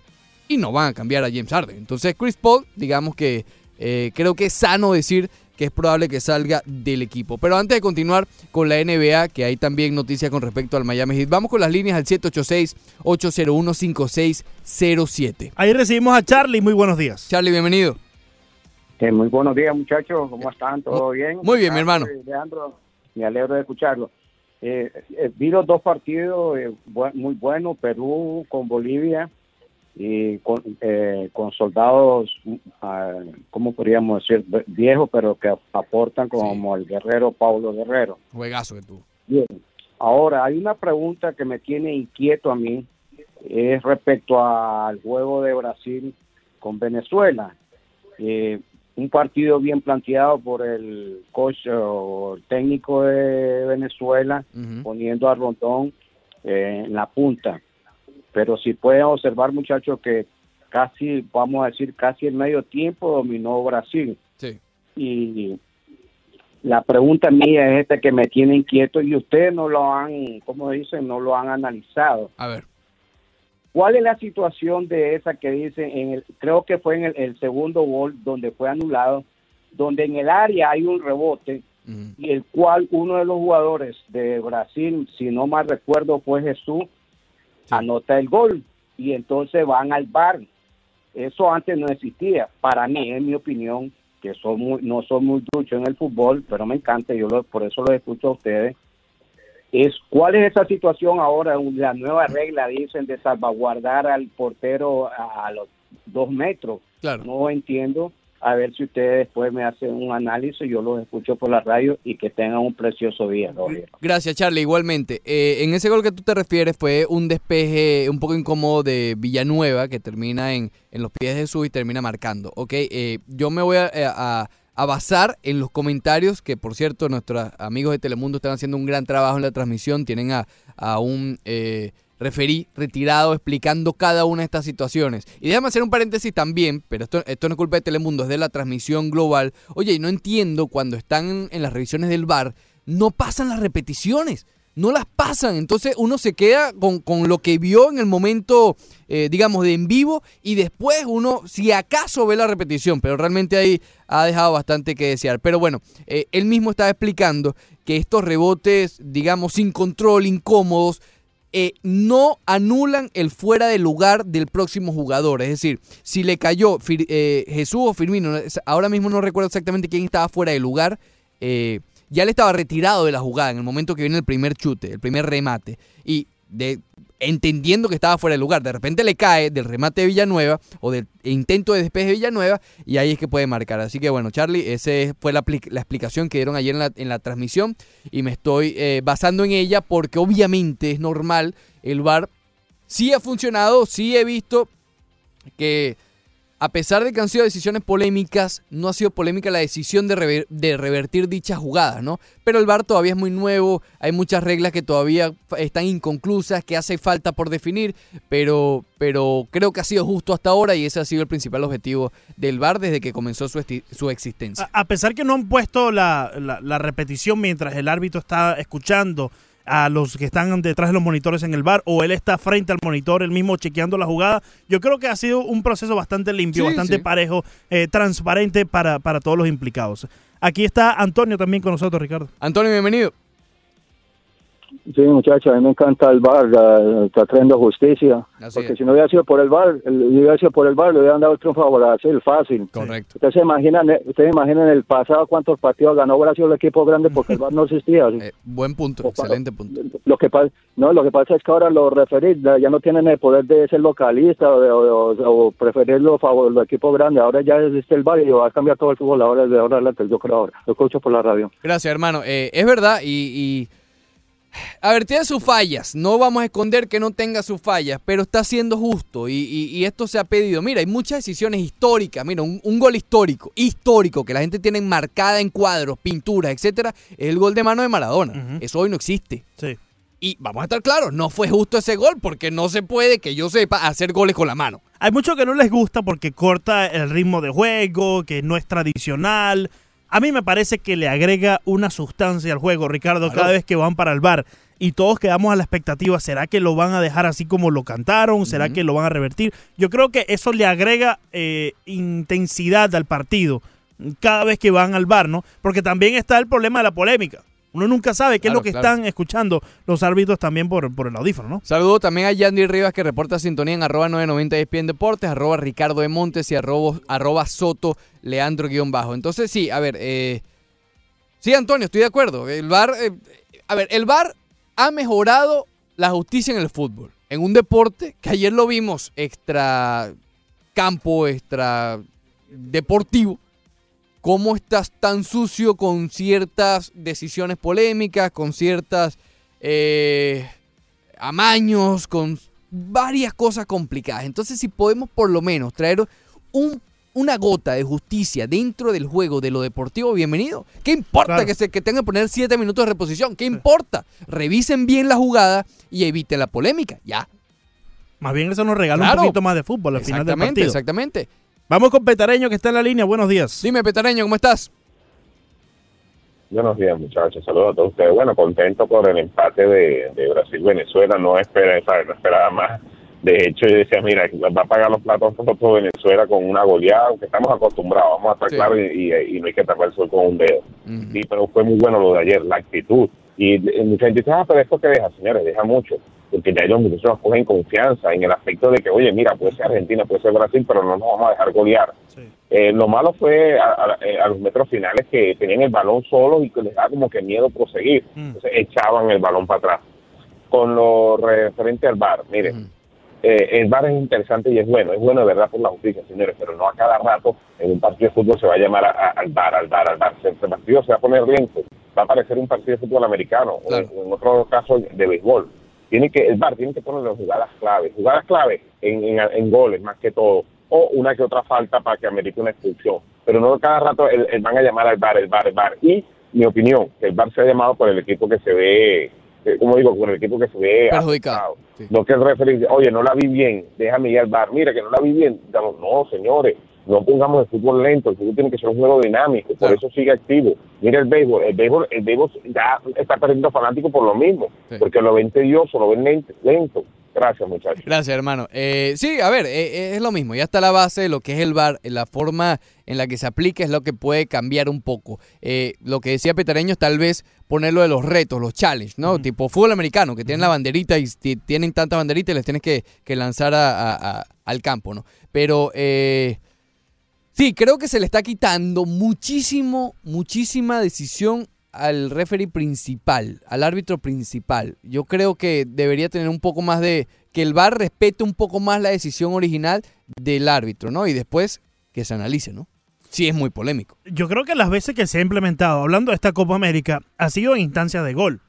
y no van a cambiar a James Harden. Entonces Chris Paul, digamos que eh, creo que es sano decir que es probable que salga del equipo. Pero antes de continuar con la NBA, que hay también noticias con respecto al Miami Heat, vamos con las líneas al 786-801-5607. Ahí recibimos a Charlie. Muy buenos días. Charlie, bienvenido. Eh, muy buenos días, muchachos. ¿Cómo están? ¿Todo bien? Muy bien, mi hermano. Leandro, me alegro de escucharlo. Eh, eh, vi los dos partidos eh, bu- muy buenos, Perú con Bolivia y con, eh, con soldados, ah, ¿cómo podríamos decir? Viejos, pero que aportan como el guerrero Paulo Guerrero. Juegazo que tuvo. Bien. Ahora, hay una pregunta que me tiene inquieto a mí, es respecto al juego de Brasil con Venezuela. Eh, un partido bien planteado por el coach o el técnico de Venezuela, poniendo a Rondón eh, en la punta. Pero si pueden observar, muchachos, que casi, vamos a decir, casi el medio tiempo dominó Brasil. Sí. Y la pregunta mía es esta que me tiene inquieto y ustedes no lo han, como dicen, no lo han analizado. A ver. ¿Cuál es la situación de esa que dicen, en el, creo que fue en el, el segundo gol donde fue anulado, donde en el área hay un rebote y el cual uno de los jugadores de Brasil, si no mal recuerdo, fue Jesús, anota el gol y entonces van al bar. Eso antes no existía. Para mí, en mi opinión, que soy muy, no soy muy ducho en el fútbol, pero me encanta, yo lo- por eso lo escucho a ustedes, es cuál es esa situación ahora, la nueva regla dicen de salvaguardar al portero a, a los dos metros. Claro. No entiendo. A ver si ustedes después me hacen un análisis, yo los escucho por la radio y que tengan un precioso día. Roger. Gracias, Charlie. Igualmente. Eh, en ese gol que tú te refieres fue un despeje un poco incómodo de Villanueva que termina en, en los pies de Jesús y termina marcando. Ok, eh, yo me voy a, a- a basar en los comentarios que, por cierto, nuestros amigos de Telemundo están haciendo un gran trabajo en la transmisión. Tienen a, a un eh, referí retirado explicando cada una de estas situaciones. Y déjame hacer un paréntesis también, pero esto, esto no es culpa de Telemundo, es de la transmisión global. Oye, no entiendo cuando están en las revisiones del VAR, no pasan las repeticiones. No las pasan, entonces uno se queda con, con lo que vio en el momento, eh, digamos, de en vivo y después uno, si acaso ve la repetición, pero realmente ahí ha dejado bastante que desear. Pero bueno, eh, él mismo estaba explicando que estos rebotes, digamos, sin control, incómodos, eh, no anulan el fuera de lugar del próximo jugador. Es decir, si le cayó eh, Jesús o Firmino, ahora mismo no recuerdo exactamente quién estaba fuera de lugar, eh, ya le estaba retirado de la jugada en el momento que viene el primer chute, el primer remate. Y de, entendiendo que estaba fuera de lugar, de repente le cae del remate de Villanueva o del intento de despeje de Villanueva y ahí es que puede marcar. Así que bueno, Charlie, esa fue la, la explicación que dieron ayer en la, en la transmisión y me estoy eh, basando en ella porque obviamente es normal, el VAR sí ha funcionado, sí he visto que a pesar de que han sido decisiones polémicas, no ha sido polémica la decisión de, rever- de revertir dichas jugadas, ¿no? Pero el VAR todavía es muy nuevo, hay muchas reglas que todavía están inconclusas, que hace falta por definir, pero, pero creo que ha sido justo hasta ahora y ese ha sido el principal objetivo del VAR desde que comenzó su, existencia. A, a pesar que no han puesto la- la repetición mientras el árbitro está escuchando a los que están detrás de los monitores en el bar o él está frente al monitor, él mismo chequeando la jugada, yo creo que ha sido un proceso bastante limpio, Sí, bastante sí. parejo, eh, transparente para, para todos los implicados. Aquí está Antonio también con nosotros, Ricardo. Antonio, bienvenido. Sí, muchachos, a mí me encanta el bar, la- está trayendo justicia. Así porque es. si no hubiera sido por el bar, el, hubiera sido por el bar, le hubieran dado el triunfo a Brasil, fácil. Correcto. Ustedes se imaginan, eh, ustedes imaginan en el pasado cuántos partidos ganó Brasil el equipo grande porque el bar no existía. Eh, buen punto, excelente punto. Lo que pasa, no, lo que pasa es que ahora los referís ya no tienen el poder de ser localista o, de- o- o- preferir los, favor- los equipos grandes. Ahora ya existe el bar y va a cambiar todo el fútbol ahora de ahora adelante. Yo creo ahora. Lo escucho por la radio. Gracias, hermano. Eh, es verdad y, y- A ver, tiene sus fallas. No vamos a esconder que no tenga sus fallas, pero está siendo justo y, y- y esto se ha pedido. Mira, hay muchas decisiones históricas. Mira, un, un gol histórico, histórico, que la gente tiene marcada en cuadros, pinturas, etcétera, es el gol de mano de Maradona. Eso hoy no existe. Sí. Y vamos a estar claros, no fue justo ese gol porque no se puede, que yo sepa, hacer goles con la mano. Hay muchos que no les gusta porque corta el ritmo de juego, que no es tradicional. A mí me parece que le agrega una sustancia al juego, Ricardo, Claro. cada vez que van para el bar. Y todos quedamos a la expectativa, ¿será que lo van a dejar así como lo cantaron? ¿Será que lo van a revertir? Yo creo que eso le agrega eh, intensidad al partido cada vez que van al bar, ¿no? Porque también está el problema de la polémica. Uno nunca sabe qué es lo que claro. están escuchando los árbitros también por, por el audífono, ¿no? Saludo también a Yandy Rivas que reporta sintonía en arroba 990 ESPN Deportes, arroba Ricardo de Montes y arroba, arroba Soto Leandro guion bajo. Entonces sí, a ver, eh, sí Antonio, estoy de acuerdo. El VAR, eh, a ver, el VAR ha mejorado la justicia en el fútbol. En un deporte que ayer lo vimos extra campo, extra deportivo. ¿Cómo estás tan sucio con ciertas decisiones polémicas, con ciertas eh, amaños, con varias cosas complicadas? Entonces, si podemos por lo menos traer un- una gota de justicia dentro del juego de lo deportivo, bienvenido. ¿Qué importa Claro. que, se, que tengan que poner siete minutos de reposición? ¿Qué importa? Revisen bien la jugada y eviten la polémica. Ya. Más bien eso nos regala Claro. un poquito más de fútbol al final del Exactamente, partido. exactamente. Vamos con Petareño que está en la línea. Buenos días. Dime, Petareño, ¿cómo estás? Buenos días, muchachos. Saludos a todos ustedes. Bueno, contento por el empate de, de Brasil-Venezuela. No, espera, ¿sabes? no esperaba más. De hecho, yo decía, mira, va a pagar los platos todo Venezuela con una goleada, aunque estamos acostumbrados, vamos a estar Sí. claros y, y- y no hay que tapar el sol con un dedo. Sí, pero fue muy bueno lo de ayer, la actitud. Y mucha gente dice, ah, pero esto que deja, señores, deja mucho. Porque ya ellos muchachos cogen confianza en el aspecto de que, oye, mira, puede ser Argentina, puede ser Brasil, pero no nos vamos a dejar golear. Eh, lo malo fue a, a- eh, a los metros finales que tenían el balón solo y que les daba como que miedo proseguir. Entonces echaban el balón para atrás. Con lo referente al VAR, miren, eh, el VAR es interesante y es bueno, es bueno de verdad por la justicia, señores, pero no a cada rato en un partido de fútbol se va a llamar a- a- al VAR, al VAR, al VAR. Se- El partido se va a poner lento, va a parecer un partido de fútbol americano o en- o en otro caso de béisbol. Tiene que, el VAR tiene que poner las jugadas clave, jugadas clave en, en, en goles más que todo, o una que otra falta para que amerite una expulsión. Pero no cada rato el, el van a llamar al VAR, el VAR, el VAR. Y mi opinión, que el VAR sea llamado por el equipo que se ve, como digo, por el equipo que se ve Perjudicado. no que el referee dice, oye, no la vi bien, déjame ir al bar. Mira, que no la vi bien. Digamos, no, señores, no pongamos el fútbol lento. El fútbol tiene que ser un juego dinámico, por eso sigue activo. Mira el béisbol, el béisbol, el béisbol ya está perdiendo fanáticos por lo mismo, porque lo ven tedioso, lo ven lento. Gracias, muchachos. Gracias, hermano. Eh, sí, a ver, eh, eh, es lo mismo. Ya está la base de lo que es el VAR. La forma en la que se aplica es lo que puede cambiar un poco. Eh, lo que decía Petareño es tal vez ponerlo de los retos, los challenges, ¿no? Tipo fútbol americano, que tienen la banderita y ti- tienen tanta banderita y les tienes que, que lanzar a- a- a- al campo, ¿no? Pero eh, sí, creo que se le está quitando muchísimo, muchísima decisión al referee principal, al árbitro principal. Yo creo que debería tener un poco más de que el VAR respete un poco más la decisión original del árbitro, ¿no? Y después que se analice, ¿no? Sí es muy polémico. Yo creo que las veces que se ha implementado, hablando de esta Copa América, ha sido en instancias de gol.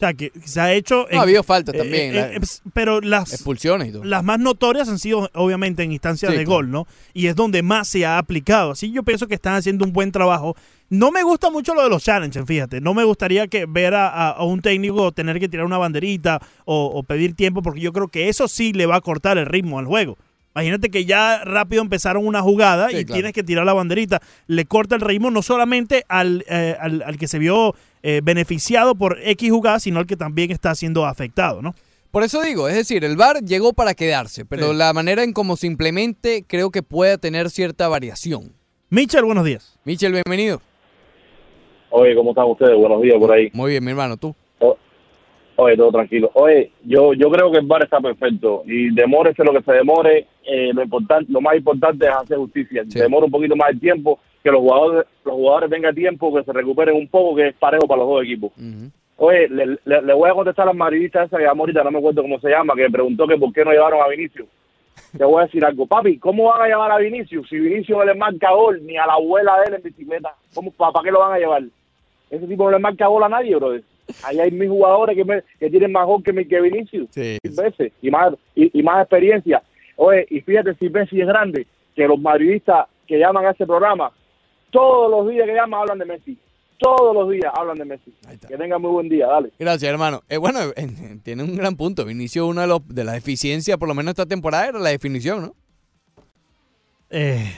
O sea, que se ha hecho... No, ha habido falta también, la- eh, pero las, Expulsiones y todo. las más notorias han sido obviamente en instancias Sí, de claro. gol, ¿no? Y es donde más se ha aplicado. Así yo pienso que están haciendo un buen trabajo. No me gusta mucho lo de los challenges, fíjate. No me gustaría que ver a, a- a un técnico tener que tirar una banderita o, o pedir tiempo, porque yo creo que eso sí le va a cortar el ritmo al juego. Imagínate que ya rápido empezaron una jugada Sí, y claro. tienes que tirar la banderita. Le corta el ritmo no solamente al, eh, al, al que se vio eh, beneficiado por X jugada, sino al que también está siendo afectado, ¿no? Por eso digo, es decir, el VAR llegó para quedarse, pero Sí. la manera en cómo se implemente creo que puede tener cierta variación. Mitchell, buenos días. Michel, bienvenido. Oye, ¿cómo están ustedes? Buenos días por ahí. Muy bien, mi hermano, tú. Oye, todo tranquilo. Oye, yo yo creo que el bar está perfecto y demórese lo que se demore, eh, lo importante, lo más importante es hacer justicia. Se demora un poquito más el tiempo, que los jugadores los jugadores tengan tiempo, que se recuperen un poco, que es parejo para los dos equipos. Oye, le, le- le voy a contestar a la madridista esa que llamó ahorita, no me acuerdo cómo se llama, que preguntó que por qué no llevaron a Vinicius. Te voy a decir algo, papi, ¿cómo van a llevar a Vinicius? Si Vinicius no le marca gol ni a la abuela de él en bicicleta, ¿cómo, ¿para qué lo van a llevar? Ese tipo no le marca gol a nadie, brother. Ahí hay mis jugadores que, me- que tienen más gol que, mi- que Vinicius. Sí. Veces. Y más, y, y más experiencia. Oye, y fíjate si Messi es grande, que los madridistas que llaman a ese programa, todos los días que llaman hablan de Messi. Todos los días hablan de Messi. Que tengan muy buen día, dale. Gracias, hermano. Eh, bueno, eh, tiene un gran punto. Vinicio, una de, los, de las deficiencias, por lo menos esta temporada, era la definición, ¿no? Eh,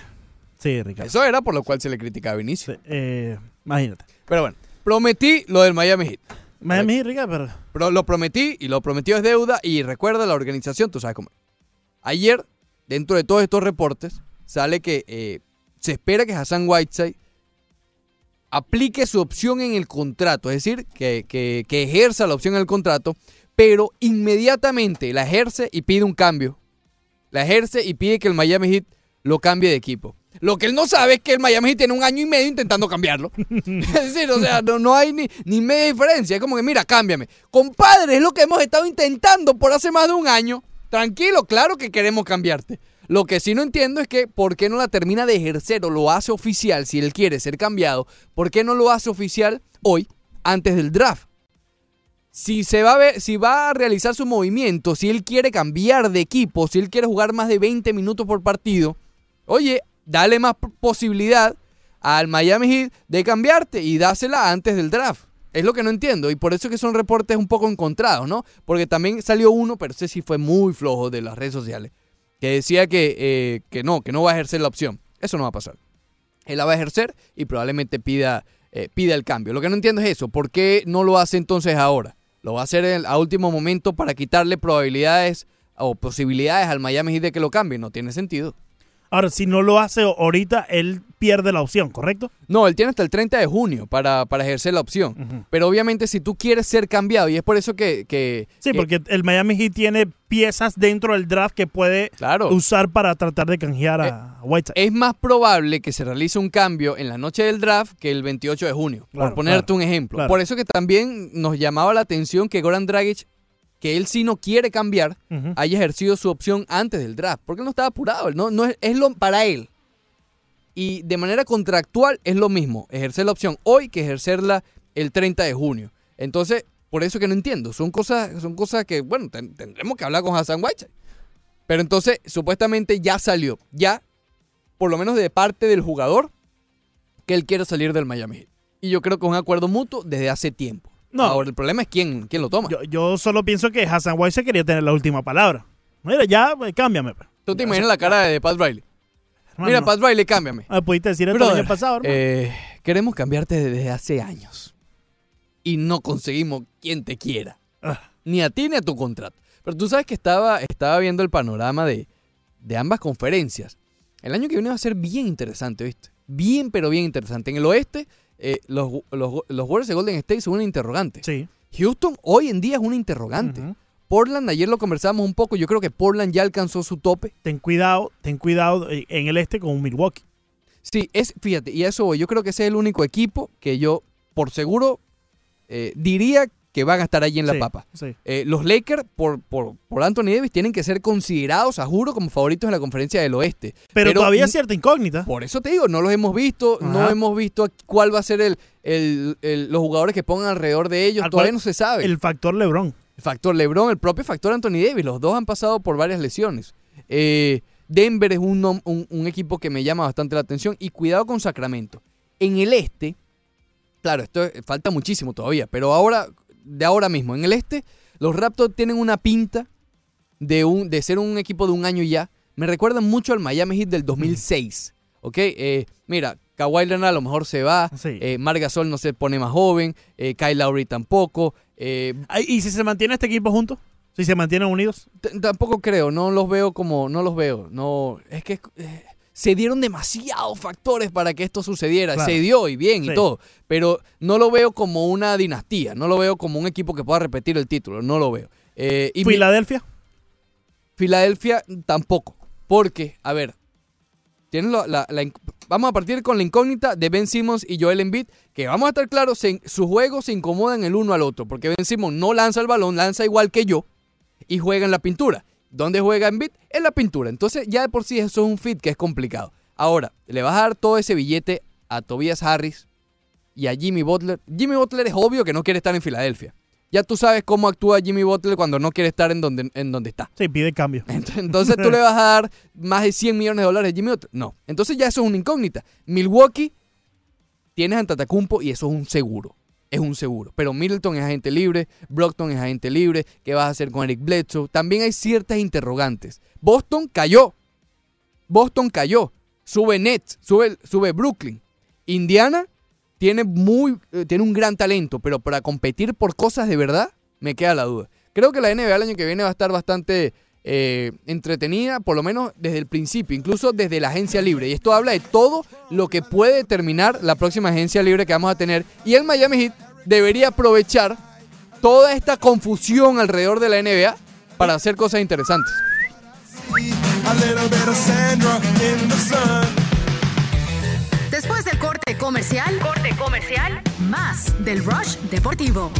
sí, Ricardo. Eso era por lo cual se le criticaba a Vinicio. Eh, imagínate. Pero bueno, prometí lo del Miami Heat. Miami Heat, Ricardo, pero... Pero lo prometí y lo prometió es deuda. Y recuerda la organización, tú sabes cómo. es. Ayer, dentro de todos estos reportes, sale que eh, se espera que Hassan Whiteside aplique su opción en el contrato, es decir, que, ejerza la opción en el contrato, pero inmediatamente la ejerce y pide un cambio. La ejerce y pide que el Miami Heat lo cambie de equipo. Lo que él no sabe es que el Miami Heat tiene un año y medio intentando cambiarlo. es decir, o sea, no, hay ni media diferencia. Es como que, mira, cámbiame. Compadre, es lo que hemos estado intentando por hace más de un año. Tranquilo, claro que queremos cambiarte. Lo que sí no entiendo es que, ¿por qué no la termina de ejercer o lo hace oficial si él quiere ser cambiado? ¿Por qué no lo hace oficial hoy, antes del draft? Si se va a ver, si va a realizar su movimiento, si él quiere cambiar de equipo, si él quiere jugar más de 20 minutos por partido, oye, dale más posibilidad al Miami Heat de cambiarte y dásela antes del draft. Es lo que no entiendo y por eso es que son reportes un poco encontrados, ¿no? Porque también salió uno, pero ese sí fue muy flojo de las redes sociales, que decía que, eh, que no, que no va a ejercer la opción. Eso no va a pasar. Él la va a ejercer y probablemente pida, eh, pida el cambio. Lo que no entiendo es eso. ¿Por qué no lo hace entonces ahora? Lo va a hacer a último momento para quitarle probabilidades o posibilidades al Miami Heat de que lo cambie. No tiene sentido. Ahora, si no lo hace ahorita, él pierde la opción, ¿correcto? No, él tiene hasta el 30 de junio para, para ejercer la opción. Pero obviamente si tú quieres ser cambiado, y es por eso que... que Sí, que- porque el Miami Heat tiene piezas dentro del draft que puede usar para tratar de canjear Eh, a Whiteside. es más probable que se realice un cambio en la noche del draft que el 28 de junio, Claro, por ponerte claro, un ejemplo. Por eso que también nos llamaba la atención que Goran Dragic, que él sí no quiere cambiar, haya ejercido su opción antes del draft, porque él no estaba apurado, él no, no es, es lo para él. Y de manera contractual es lo mismo, ejercer la opción hoy que ejercerla el 30 de junio. Entonces, por eso que no entiendo, son cosas, son cosas que, bueno, ten- tendremos que hablar con Hassan Whiteside. Pero entonces, supuestamente ya salió, ya, por lo menos de parte del jugador, que él quiere salir del Miami Heat. Y yo creo que es un acuerdo mutuo desde hace tiempo. No. Ahora, el problema es quién, quién lo toma. Yo, yo solo pienso que Hassan Whiteside quería tener la última palabra. Mira, ya, pues, cámbiame. pues. Tú te imaginas la cara de Pat Riley. Mira. Pat Riley, cámbiame. Ah, pudiste decir esto el año pasado, hermano. eh, queremos cambiarte desde hace años. Y no conseguimos quien te quiera. Ah. Ni a ti ni a tu contrato. Pero tú sabes que estaba, estaba viendo el panorama de, de ambas conferencias. El año que viene va a ser bien interesante, ¿viste? Bien, pero bien interesante. En el oeste, eh, los, los, los Warriors de Golden State son una interrogante. Sí. Houston hoy en día es una interrogante. Portland, ayer lo conversábamos un poco, yo creo que Portland ya alcanzó su tope. Ten cuidado, ten cuidado eh, en el este con Milwaukee. Sí, es, fíjate, y eso voy. Yo creo que ese es el único equipo que yo, por seguro, eh, diría que van a estar allí en la Sí, papa. sí. Eh, los Lakers, por, por, por Anthony Davis, tienen que ser considerados, a juro, como favoritos en la conferencia del oeste. Pero, todavía hay n- cierta incógnita. Por eso te digo, no los hemos visto, no hemos visto cuál va a ser el, el- el- los jugadores que pongan alrededor de ellos. Todavía cual- no se sabe. El factor LeBron. Factor LeBron, el propio factor Anthony Davis, los dos han pasado por varias lesiones. Eh, Denver es un, un- un equipo que me llama bastante la atención y cuidado con Sacramento. En el este, claro, esto es- falta muchísimo todavía, pero ahora, de ahora mismo, en el este, los Raptors tienen una pinta de, un, de ser un equipo de un año ya. Me recuerdan mucho al Miami Heat del 2006. ¿Ok? Eh, mira, Kawhi Leonard a lo mejor se va. eh, Marc Gasol no se pone más joven. eh, Kyle Lowry tampoco. Eh, ¿Y si se mantiene este equipo juntos? Si se mantienen unidos. Tampoco creo, no los veo como, no los veo, no, es que eh, se dieron demasiados factores para que esto sucediera, Claro. se dio y bien Sí. y todo, pero no lo veo como una dinastía, no lo veo como un equipo que pueda repetir el título, no lo veo. Eh, y mi- Filadelfia. Filadelfia tampoco, porque, a ver, tienen la- la- la vamos a partir con la incógnita de Ben Simmons y Joel Embiid, que vamos a estar claros, se- su juego se incomodan el uno al otro, porque Ben Simmons no lanza el balón, lanza igual que yo y juega en la pintura. ¿Dónde juega Embiid? En la pintura. Entonces ya de por sí eso es un fit que es complicado. Ahora, le vas a dar todo ese billete a Tobias Harris y a Jimmy Butler. Jimmy Butler es obvio que no quiere estar en Filadelfia. Ya tú sabes cómo actúa Jimmy Butler cuando no quiere estar en donde, en donde está. Sí, pide cambio. Entonces tú le vas a dar más de 100 millones de dólares a Jimmy Butler. No. Entonces ya eso es una incógnita. Milwaukee tienes a Antetokounmpo y eso es un seguro. Es un seguro. Pero Middleton es agente libre, Brockton es agente libre. ¿Qué vas a hacer con Eric Bledsoe? También hay ciertas interrogantes. Boston cayó. Boston cayó. Sube Nets, sube, sube Brooklyn. Indiana tiene, muy, eh, tiene un gran talento, pero para competir por cosas de verdad, me queda la duda. Creo que la NBA el año que viene va a estar bastante eh, entretenida, por lo menos desde el principio, incluso desde la agencia libre. Y esto habla de todo lo que puede determinar la próxima agencia libre que vamos a tener. Y el Miami Heat debería aprovechar toda esta confusión alrededor de la NBA para hacer cosas interesantes. Después del corte comercial, corte comercial, más del Rush Deportivo.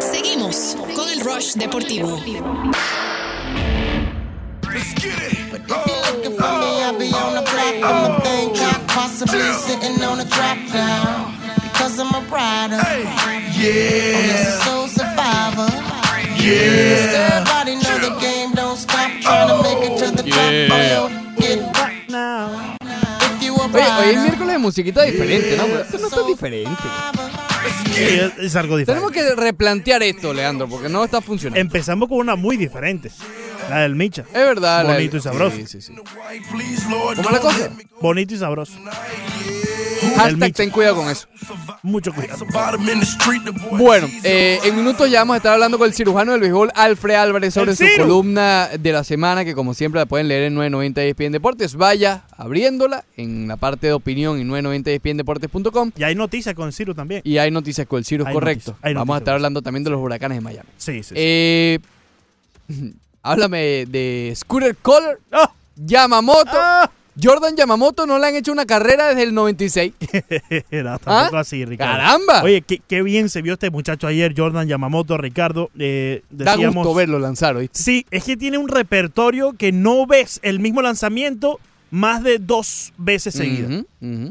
Seguimos con el Rush Deportivo. Thing sitting on a. Because I'm a rider. Yeah. Oh, yes, a soul survivor. Yeah. Oye, hoy es miércoles de musiquita diferente, ¿no? Esto no está diferente. Es algo diferente. Tenemos que replantear esto, Leandro, porque no está funcionando. Empezamos con una muy diferente. La del Micha. Es verdad. la- Bonito y sabroso. Sí, sí, sí. ¿Cómo es la cosa? Bonito y sabroso. Hashtag ten cuidado con eso. Mucho cuidado. Bueno, eh, en minutos ya vamos a estar hablando con el cirujano del béisbol, Alfred Álvarez, sobre ¡El su columna de la semana, que como siempre la pueden leer en 990 ESPN Deportes. Vaya abriéndola en la parte de opinión en 990 ESPNDeportes.com. Y hay noticias con Ciro también. Y hay noticias con el Ciro, Hay correcto. noticias, Vamos a estar hablando también de los huracanes de Miami. Sí, sí. sí. Eh, háblame de Scooter Color, ¡Ah! Yamamoto. Jordan Yamamoto no le han hecho una carrera desde el 96. Era tampoco ¿Ah? así, Ricardo. ¡Caramba! Oye, qué, qué bien se vio este muchacho ayer, Jordan Yamamoto, Ricardo. eh, Da decíamos- gusto verlo lanzar, ¿oíste? Sí, es que tiene un repertorio que no ves el mismo lanzamiento más de dos veces seguidas.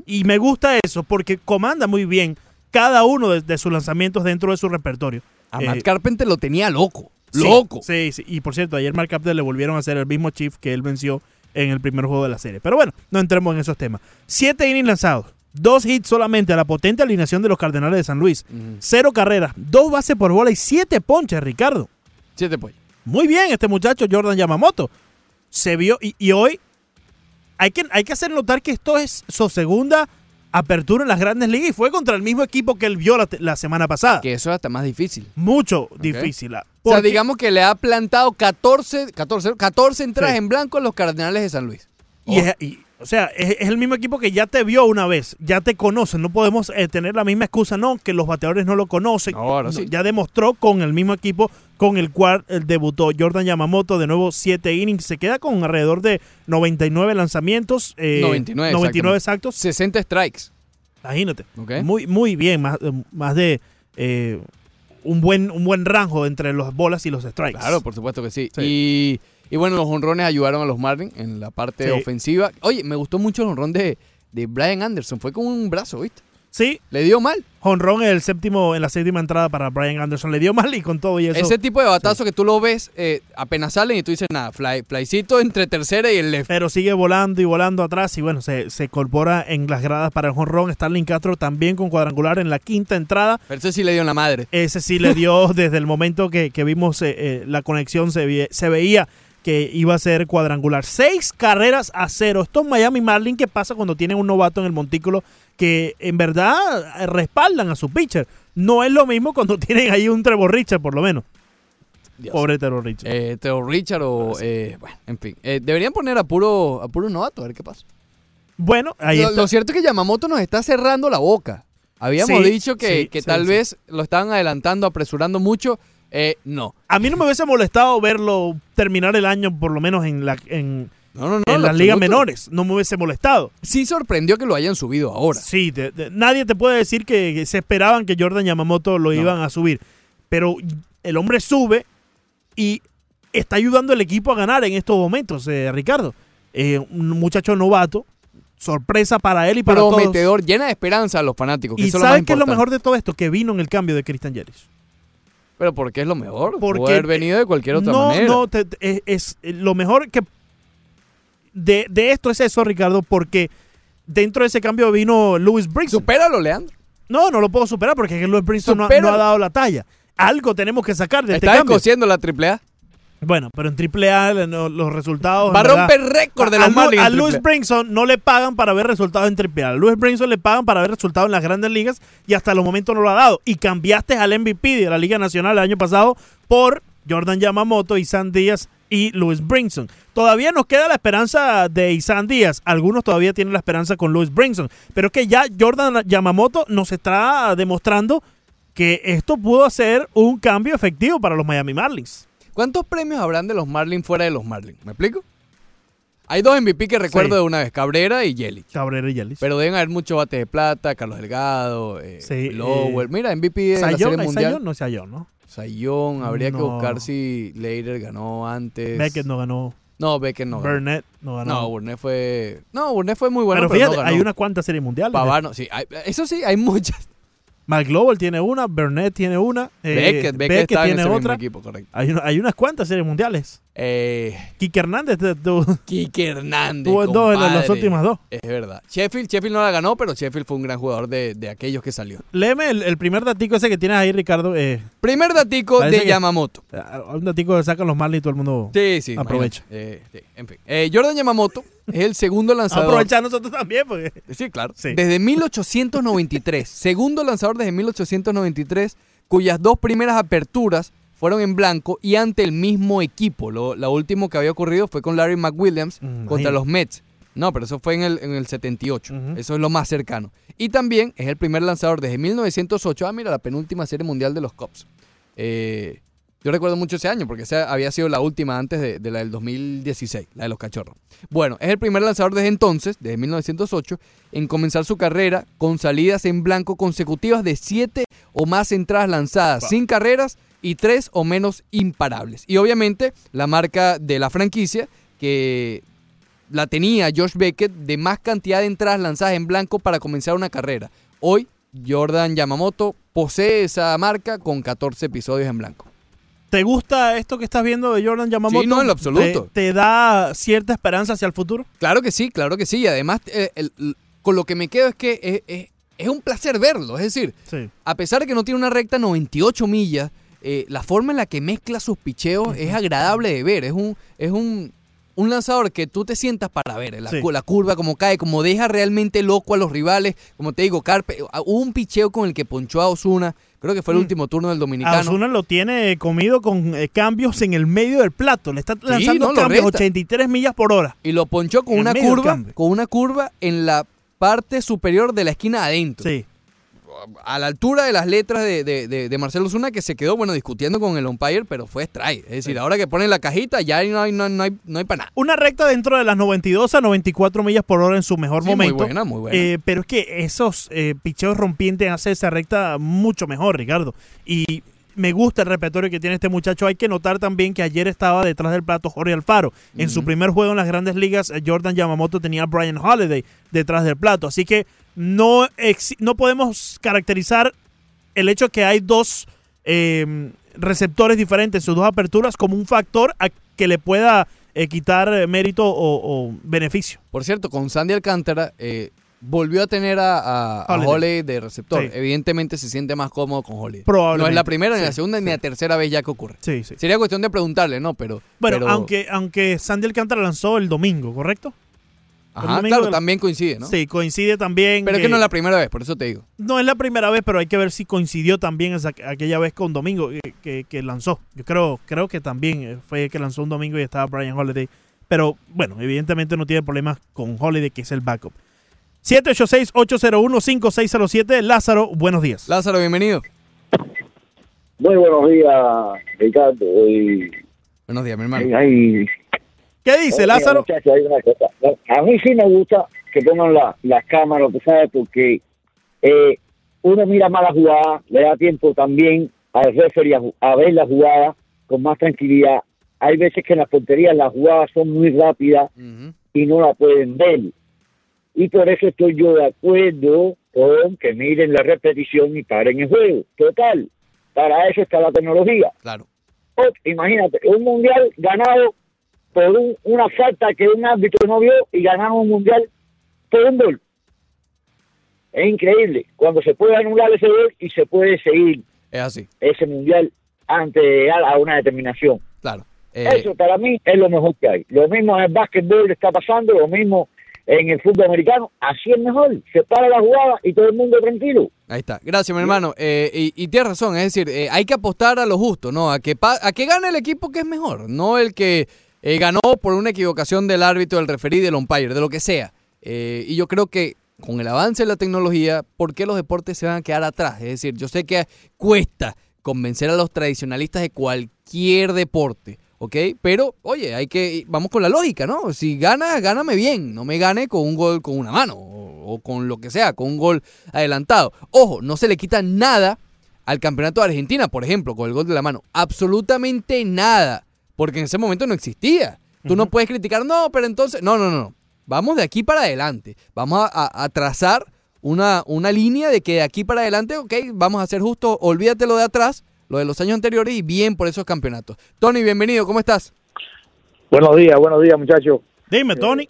Y me gusta eso porque comanda muy bien cada uno de, de sus lanzamientos dentro de su repertorio. A Eh, Matt Carpenter lo tenía loco. Loco. Sí, sí. Y por cierto, ayer Mark le volvieron a hacer el mismo Chief que él venció en el primer juego de la serie. Pero bueno, no entremos en esos temas. Siete innings lanzados. Dos hits solamente a la potente alineación de los Cardenales de San Luis. Cero carreras, dos bases por bola y siete ponches, Ricardo. Siete pues. Muy bien, este muchacho Jordan Yamamoto. Se vio y, y hoy hay que, hay que hacer notar que esto es su segunda apertura en las grandes ligas y fue contra el mismo equipo que él vio la, la semana pasada. Que eso es hasta más difícil. Mucho difícil. O sea, digamos que le ha plantado 14, 14, 14 entradas Sí. en blanco a los Cardenales de San Luis. Y es- y, o sea, es, es el mismo equipo que ya te vio una vez, ya te conoce. No podemos eh, tener la misma excusa, no, que los bateadores no lo conocen. ahora No, sí. Ya demostró con el mismo equipo con el cual eh, debutó Jordan Yamamoto, de nuevo 7 innings. Se queda con alrededor de 99 lanzamientos. eh, 99, 99 exactamente. exactos. 60 strikes. Imagínate. Muy, muy bien, más, eh, más de eh, un, buen, un buen rango entre las bolas y los strikes. Claro, por supuesto que sí. Y, y bueno, los honrones ayudaron a los Marlins en la parte Sí. ofensiva. Oye, me gustó mucho el honrón de, de Brian Anderson. Fue con un brazo, ¿viste? Sí. Le dio mal. Honrón en el séptimo, en la séptima entrada para Brian Anderson. Le dio mal y con todo y eso. Ese tipo de batazo que tú lo ves eh, apenas salen y tú dices, nada, fly, flycito entre tercera y el left. pero sigue volando y volando atrás y bueno, se, se incorpora en las gradas para el jonrón. Starling Castro también con cuadrangular en la quinta entrada. Pero ese sí le dio en la madre. Ese sí le dio desde el momento que, que vimos eh, eh, la conexión, se, se veía que iba a ser cuadrangular. Seis carreras a cero. Estos Miami Marlins, ¿qué pasa cuando tienen un novato en el montículo que en verdad respaldan a su pitcher? No es lo mismo cuando tienen ahí un Trevor Richard, por lo menos. Dios. Pobre Trevor Richard. Eh, Theo Richard o... eh, bueno, en fin. Eh, deberían poner a puro, a puro novato, a ver qué pasa. Bueno, ahí lo, está. lo cierto es que Yamamoto nos está cerrando la boca. Habíamos Sí, dicho que, sí, que sí, tal vez lo estaban adelantando, apresurando mucho. Eh, no. A mí no me hubiese molestado verlo terminar el año por lo menos en la en, No, no, no. en en las ligas menores. No me hubiese molestado. Sí sorprendió que lo hayan subido ahora. Sí, nadie te puede decir que, que se esperaban que Jordan Yamamoto lo iban a subir. Pero el hombre sube y está ayudando al equipo a ganar en estos momentos, eh, Ricardo. Eh, un muchacho novato, sorpresa para él y para todos. Prometedor, llena de esperanza a los fanáticos. que Y ¿sabes qué es lo mejor de todo esto? Que vino en el cambio de Christian Yelich. Pero ¿por qué es lo mejor? Porque haber venido de cualquier otra no, manera. No, te- te- es, es- eh, lo mejor que de, de esto es eso, Ricardo, porque dentro de ese cambio vino Louis Brinson. Supéralo, Leandro. No, no lo puedo superar porque es que Louis Brinson no, no ha dado la talla. Algo tenemos que sacar de este Está cambio. descosiendo la triple A. Bueno, pero en AAA no- los resultados. Va a romper récord de a- los a Marlins A Louis AAA. Brinson no le pagan para ver resultados en AAA. A Louis Brinson le pagan para ver resultados en las grandes ligas y hasta el momento no lo ha dado. Y cambiaste al MVP de la Liga Nacional el año pasado por Jordan Yamamoto, Isan Díaz y Louis Brinson. Todavía nos queda la esperanza de Isan Díaz. Algunos todavía tienen la esperanza con Louis Brinson. Pero es que ya Jordan Yamamoto nos está demostrando que esto pudo ser un cambio efectivo para los Miami Marlins. ¿Cuántos premios habrán de los Marlins fuera de los Marlins? ¿Me explico? Hay dos MVP que recuerdo Sí. de una vez, Cabrera y Yelich. Cabrera y Yelich. Pero deben haber muchos bates de plata, Carlos Delgado, eh, Sí, Lowell. eh, Mira, MVP de la Sayón, Serie ¿hay Mundial. Sayón? No Sayón, ¿no? Sayón, habría que buscar si Leiter ganó antes. Beckett no ganó. No, Beckett no ganó. Burnett no ganó. No, Burnett fue... No, Burnett fue muy bueno, pero pero, fíjate, no ganó. hay unas cuantas series mundiales. Pavano, sí. hay- eso sí, hay muchas. Mike Global tiene una, Burnett tiene una, eh, Beckett, Beckett, en tiene mismo otra. equipo, correcto. Hay, una- hay unas cuantas series mundiales. Eh, Quique Hernández tu- Quique Hernández. tuvo en dos en las- últimas dos. Es verdad. Sheffield, Sheffield no la ganó, pero Sheffield fue un gran jugador de, de aquellos que salió. Léeme el, el primer datico ese que tienes ahí, Ricardo. Eh, Primer datico de que- Yamamoto. un datico que sacan los Marlins y todo el mundo Sí, sí. aprovecha. Eh, sí, en fin. Eh, Jordan Yamamoto es el segundo lanzador. Aprovechar nosotros también, porque. Sí, claro. Sí. Desde 1893. segundo lanzador desde 1893, cuyas dos primeras aperturas fueron en blanco y ante el mismo equipo. Lo, la última que había ocurrido fue con Larry McWilliams Mm, contra los Mets. No, pero eso fue en el, en el 78. Ujú. Eso es lo más cercano. Y también es el primer lanzador desde 1908. Ah, mira, la penúltima serie mundial de los Cubs. Eh, yo recuerdo mucho ese año porque esa había sido la última antes de, de la del 2016, la de los cachorros. Bueno, es el primer lanzador desde entonces, desde 1908, en comenzar su carrera con salidas en blanco consecutivas de siete o más entradas lanzadas, sin carreras y tres o menos imparables. Y obviamente la marca de la franquicia que la tenía Josh Beckett de más cantidad de entradas lanzadas en blanco para comenzar una carrera. Hoy Jordan Yamamoto posee esa marca con 14 episodios en blanco. ¿Te gusta esto que estás viendo de Jordan Yamamoto? Sí, no, en lo absoluto. ¿Te, te da cierta esperanza hacia el futuro? Claro que sí, claro que sí. Y además, eh, el- el- con lo que me quedo es que es, es- es un placer verlo. Es decir, Sí. a pesar de que no tiene una recta 98 millas, eh, la forma en la que mezcla sus picheos es agradable de ver. Es un, es un, un lanzador que tú te sientas para ver la, Sí. la curva, como cae, como deja realmente loco a los rivales. Como te digo, Carpe, ah, hubo un picheo con el que ponchó a Osuna. Creo que fue el Mm. último turno del A dominicano. Osuna lo tiene comido con eh, cambios en el medio del plato. Le está lanzando no, lo cambios reta. 83 millas por hora. Y lo ponchó con En una curva, con una curva en la parte superior de la esquina adentro. Sí. A la altura de las letras de, de, de- de Marcelo Zuna, que se quedó, bueno, discutiendo con el umpire, pero fue strike. Es decir, ahora que ponen la cajita, ya no hay, no, no hay, no hay para nada. Una recta dentro de las 92 a 94 millas por hora en su mejor Sí, muy momento. buena, muy buena. Eh, pero es que esos eh, picheos rompientes hace esa recta mucho mejor, Ricardo. Y me gusta el repertorio que tiene este muchacho. Hay que notar también que ayer estaba detrás del plato Jorge Alfaro. En su primer juego en las grandes ligas, eh, Jordan Yamamoto tenía a Brian Holiday detrás del plato. Así que no, no podemos caracterizar el hecho que hay dos eh, receptores diferentes, sus dos aperturas, como un factor a que le pueda eh, quitar mérito o, o beneficio. Por cierto, con Sandy Alcántara eh, volvió a tener a, a, a Holiday. De receptor. Sí. Evidentemente se siente más cómodo con Holiday. Probablemente, No es la primera, ni la sí, segunda, ni la tercera vez ya que ocurre. Sí, sí. Sería cuestión de preguntarle, ¿no? Pero. Bueno, pero- aunque, aunque Sandy Alcántara lanzó el domingo, ¿correcto? Ajá, domingo claro, la- también coincide, ¿no? Sí, coincide también. Pero es que no es la primera vez, por eso te digo. no es la primera vez, pero hay que ver si coincidió también esa- aquella vez con Domingo que, que- que lanzó. Yo creo, creo que también eh, fue que lanzó un domingo y estaba Brian Holiday. Pero bueno, evidentemente no tiene problemas con Holiday, que es el backup. 786-801-5607. Lázaro, buenos días. Lázaro, bienvenido. Muy buenos días, Ricardo. Y, Buenos días, mi hermano. ¿Qué dice Oye, Lázaro? muchacho, hay una cosa. A mí sí me gusta que pongan la- las cámaras, tú sabes, porque eh, uno mira más la jugada, le da tiempo también al referee a, a ver la jugada con más tranquilidad. Hay veces que en las porterías las jugadas son muy rápidas y no la pueden ver. Y por eso estoy yo de acuerdo con que miren la repetición y paren el juego. Total, para eso está la tecnología. Claro. Imagínate, un mundial ganado por un- una falta que un árbitro no vio y ganaron un mundial por un gol. Es increíble. Cuando se puede anular ese gol y se puede seguir Es así, ese mundial antes de llegar a una determinación. claro. Eh, Eso para mí es lo mejor que hay. Lo mismo en el básquetbol está pasando, lo mismo en el fútbol americano. Así es mejor. Se para la jugada y todo el mundo tranquilo. Ahí está. Gracias, mi hermano. Eh, y, y tienes razón, es decir, eh, hay que apostar a lo justo, ¿no? A que, a que gane el equipo que es mejor, no el que eh, ganó por una equivocación del árbitro, del referí, del umpire, de lo que sea. Eh, y yo creo que con el avance de la tecnología, ¿por qué los deportes se van a quedar atrás? Es decir, yo sé que cuesta convencer a los tradicionalistas de cualquier deporte, ¿ok? Pero, oye, hay que, vamos con la lógica, ¿no? Si gana, gáname bien, no me gane con un gol con una mano o, o con lo que sea, con un gol adelantado. Ojo, no se le quita nada al campeonato de Argentina, por ejemplo, con el gol de la mano. Absolutamente nada, porque en ese momento no existía. Tú no puedes criticar, no, pero entonces, no, no, no, no. Vamos de aquí para adelante. Vamos a, a- a trazar una, una línea de que de aquí para adelante, ok, vamos a ser justos, olvídate lo de atrás, lo de los años anteriores y bien por esos campeonatos. Tony, bienvenido, ¿cómo estás? Buenos días, buenos días, muchachos. Dime, Tony.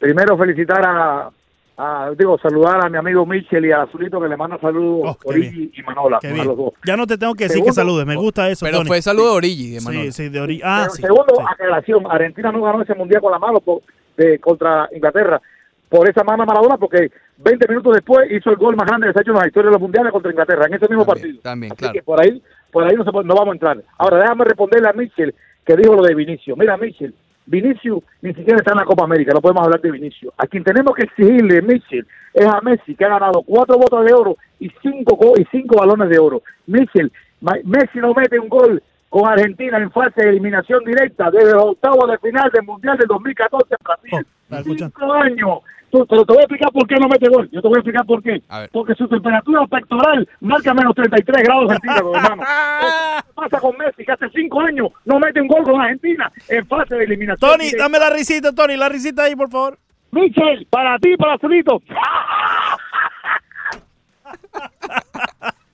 Primero felicitar a, a- digo, saludar a mi amigo Michel y a Azulito que le manda saludos qué Origi y Manola, Qué a bien. los dos. Ya no te tengo que decir que Segundo- saludes, me gusta eso. Pero Tony. fue saludo de Origi, de Manola. Sí, sí, de Ori- Ah, Pero sí. segundo, aclaración, Argentina no ganó ese mundial con la mano por- de- contra Inglaterra por esa mano a Maradona porque 20 minutos después hizo el gol más grande que se ha hecho en la historia de los mundiales contra Inglaterra en ese mismo partido. También, Así claro. que por ahí, por ahí no, se no vamos a entrar. Ahora déjame responderle a Michel que dijo lo de Vinicio. Mira, Michel, Vinicio ni siquiera está en la Copa América, no podemos hablar de Vinicio. A quien tenemos que exigirle, Michel, es a Messi, que ha ganado cuatro botas de oro y cinco, y cinco balones de oro. Michel, Messi no mete un gol con Argentina en fase de eliminación directa desde los octavos de final del Mundial del 2014 en Brasil. Cinco años. Tú- Pero te voy a explicar por qué no mete gol. Yo te voy a explicar por qué. Porque su temperatura pectoral marca menos 33 grados centígrados, hermano. ¿Qué pasa con Messi? Que hace cinco años no mete un gol con Argentina en fase de eliminación Tony, directa. dame la risita, Tony, la risita ahí, por favor. Michel, para ti, para Azulito.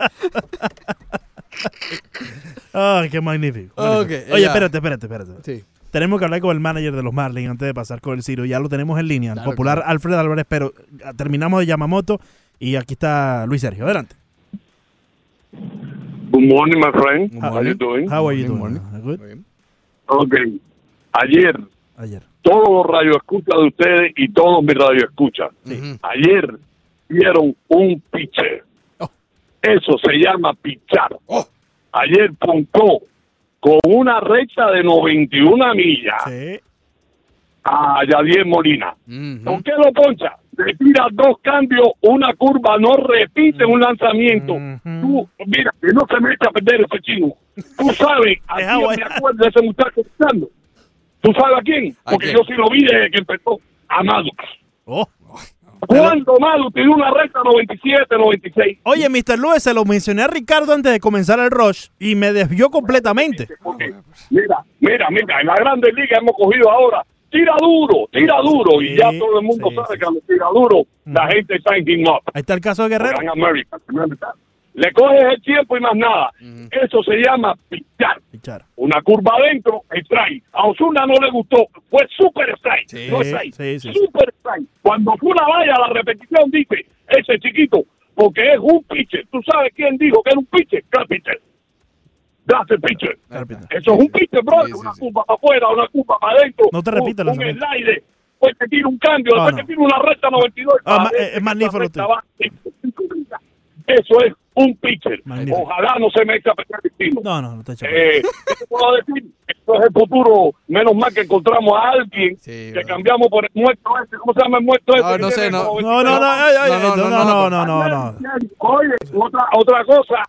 Ay, qué magnífico. Ok, Oye, ya. espérate, espérate, espérate. Sí. Tenemos que hablar con el manager de los Marlins antes de pasar con el Ciro. Ya lo tenemos en línea, el Claro, popular claro. Alfred Álvarez, pero ah, terminamos de Yamamoto y aquí está Luis Sergio. Adelante. Good morning, my friend. How How you doing? How are you doing? Good? Ok. Ayer, Ayer. todos los radioescuchas de ustedes y todos mis radioescuchas. Ayer vieron un pitcher. Eso se llama pichar. Ayer puntó con una recta de 91 millas a Yadier Molina. ¿Con qué lo poncha? Le tira dos cambios, una curva, no repite un lanzamiento. Tú, mira, que no se me echa a perder ese chino. Tú sabes a quién me acuerdo de ese muchacho. ¿Tú sabes a quién? Porque yo sí lo vi desde que empezó. Amado. Oh. ¿Cuándo Amado tiró una recta 97, 96? Oye, Mr. Lewis, se lo mencioné a Ricardo antes de comenzar el rush y me desvió completamente. Mira, mira, mira, en la Grande Liga hemos cogido ahora, tira duro, tira duro, y ya todo el mundo sabe que cuando tira duro, la gente está en him up. Ahí está el caso de Guerrero. En América, Le coges el tiempo y más nada. Eso se llama pichar. Una curva adentro, strike. A Osuna no le gustó. Fue super strike. no strike. sí, sí. Super strike. Cuando Osuna vaya a la repetición, dice, ese chiquito, porque es un pitcher. ¿Tú sabes quién dijo que era un pitcher? Carpenter. That's a pitcher. Eso es un pitcher, bro. una curva para afuera, una curva para adentro. No te repito el un, un slide. Después te tira un cambio, después te tira una recta 92. Ah, ma- para eh, adentro, es magnífico Eso es un pitcher. Magnífico. Ojalá no se me eche a perder el tiro. No, no, no te. Eh, ¿qué te puedo decir? Esto es el futuro. Menos mal que encontramos a alguien que cambiamos por el muerto ese. ¿Cómo se llama el muerto ese? Ah, que no sé, no. No, no, no, ay, ay, No, no, no, no, no, no, no, no. Oye, otra, otra cosa,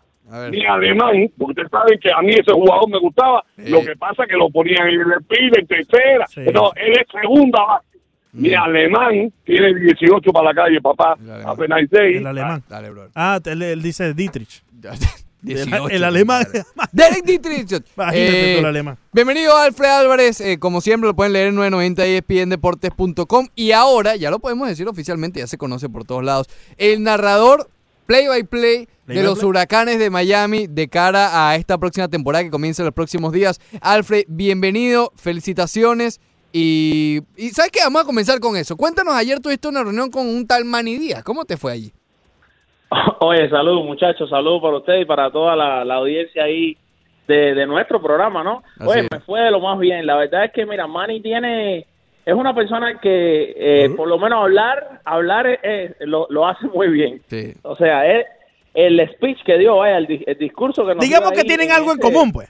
mi alemán, porque ustedes saben que a mí ese jugador me gustaba, lo que pasa es que lo ponían en el pile, en tercera, no, él es segunda base. Mi alemán tiene 18 para la calle, papá, apenas 6. El alemán. Dale, bro. Ah, él, él dice Dietrich. 18, el, el alemán. Derek Dietrich. Imagínate Eh, el alemán. Bienvenido Alfred Álvarez, eh, como siempre lo pueden leer en 990 espndeportes.com y ahora, ya lo podemos decir oficialmente, ya se conoce por todos lados, el narrador play by play Play de by los play. huracanes de Miami de cara a esta próxima temporada que comienza en los próximos días. Alfred, bienvenido, felicitaciones y, y ¿sabes qué? Vamos a comenzar con eso. Cuéntanos, ayer tuviste una reunión con un tal Manny Díaz, ¿cómo te fue allí? Oye, salud muchachos, salud para usted y para toda la, la audiencia ahí de, de nuestro programa, ¿no? Así Oye, es. me fue de lo más bien. La verdad es que, mira, Manny tiene, es una persona que eh, por lo menos hablar, hablar eh, eh, lo, lo hace muy bien. Sí. O sea, él- el speech que dio, vaya, el, di- el discurso que nos Digamos dio que ahí tienen algo en ese- común, pues.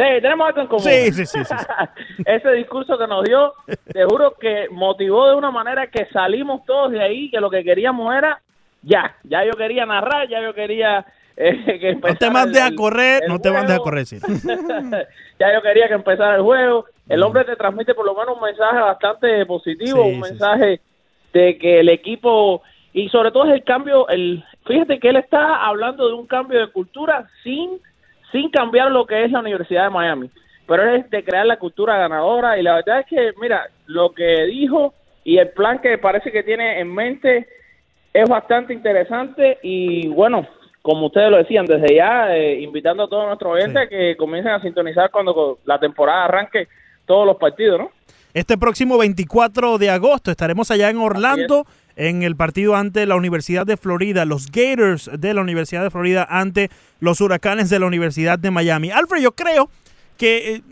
Sí, tenemos algo en común. Sí, sí, sí, sí, Ese discurso que nos dio, te juro que motivó de una manera que salimos todos de ahí, que lo que queríamos era ya, ya yo quería narrar, ya yo quería eh, que No te mandes a correr, el no te mandes a correr, sí. ya yo quería que empezara el juego. El hombre te transmite por lo menos un mensaje bastante positivo, Sí, un mensaje de que el equipo y sobre todo es el cambio, el fíjate que él está hablando de un cambio de cultura sin sin cambiar lo que es la Universidad de Miami, pero es de crear la cultura ganadora y la verdad es que mira, lo que dijo y el plan que parece que tiene en mente es bastante interesante y bueno, como ustedes lo decían, desde ya eh, invitando a todos nuestros oyentes a que comiencen a sintonizar cuando la temporada arranque todos los partidos, ¿no? Este próximo 24 de agosto estaremos allá en Orlando en el partido ante la Universidad de Florida, los Gators de la Universidad de Florida ante los Huracanes de la Universidad de Miami. Alfred, yo creo que eh,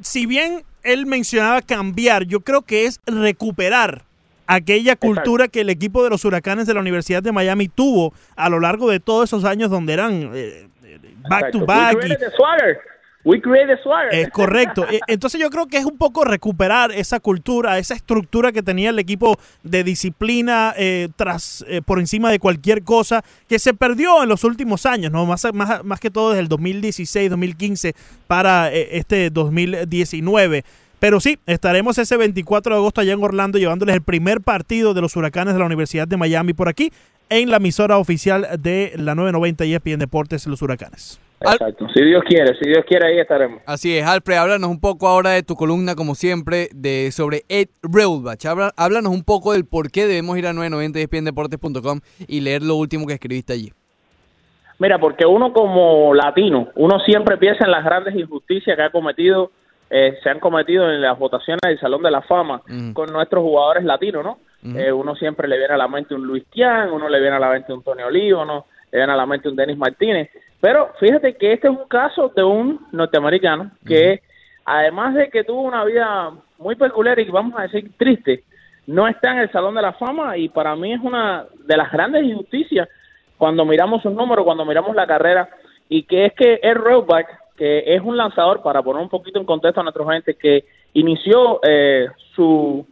si bien él mencionaba cambiar, yo creo que es recuperar aquella cultura que el equipo de los Huracanes de la Universidad de Miami tuvo a lo largo de todos esos años donde eran eh, eh, back to back y. We created the swagger. es correcto. E- Entonces yo creo que es un poco recuperar esa cultura, esa estructura que tenía el equipo de disciplina eh, tras eh, por encima de cualquier cosa que se perdió en los últimos años, no más más, más que todo desde el 2016, 2015 para eh, este 2019. Pero sí, estaremos ese 24 de agosto allá en Orlando llevándoles el primer partido de los Huracanes de la Universidad de Miami por aquí en la emisora oficial de la 990 ESPN Deportes Los Huracanes. Exacto. Si Dios quiere, si Dios quiere, ahí estaremos. Así es, Alfred, háblanos un poco ahora de tu columna, como siempre, de sobre Ed Reulbach. Háblanos un poco del por qué debemos ir a 990 espndeportes.com y leer lo último que escribiste allí. Mira, porque uno como latino, uno siempre piensa en las grandes injusticias que ha cometido, eh, se han cometido en las votaciones del Salón de la Fama con nuestros jugadores latinos, ¿no? Eh, uno siempre le viene a la mente un Luis Tian, uno le viene a la mente un Tony Olivo, ¿no? Le viene a la mente un Denis Martínez. Pero fíjate que este es un caso de un norteamericano que, además de que tuvo una vida muy peculiar y vamos a decir triste, no está en el Salón de la Fama y para mí es una de las grandes injusticias cuando miramos sus números, cuando miramos la carrera. Y que es que Ed Roebuck, que es un lanzador, para poner un poquito en contexto a nuestra gente, que inició eh, su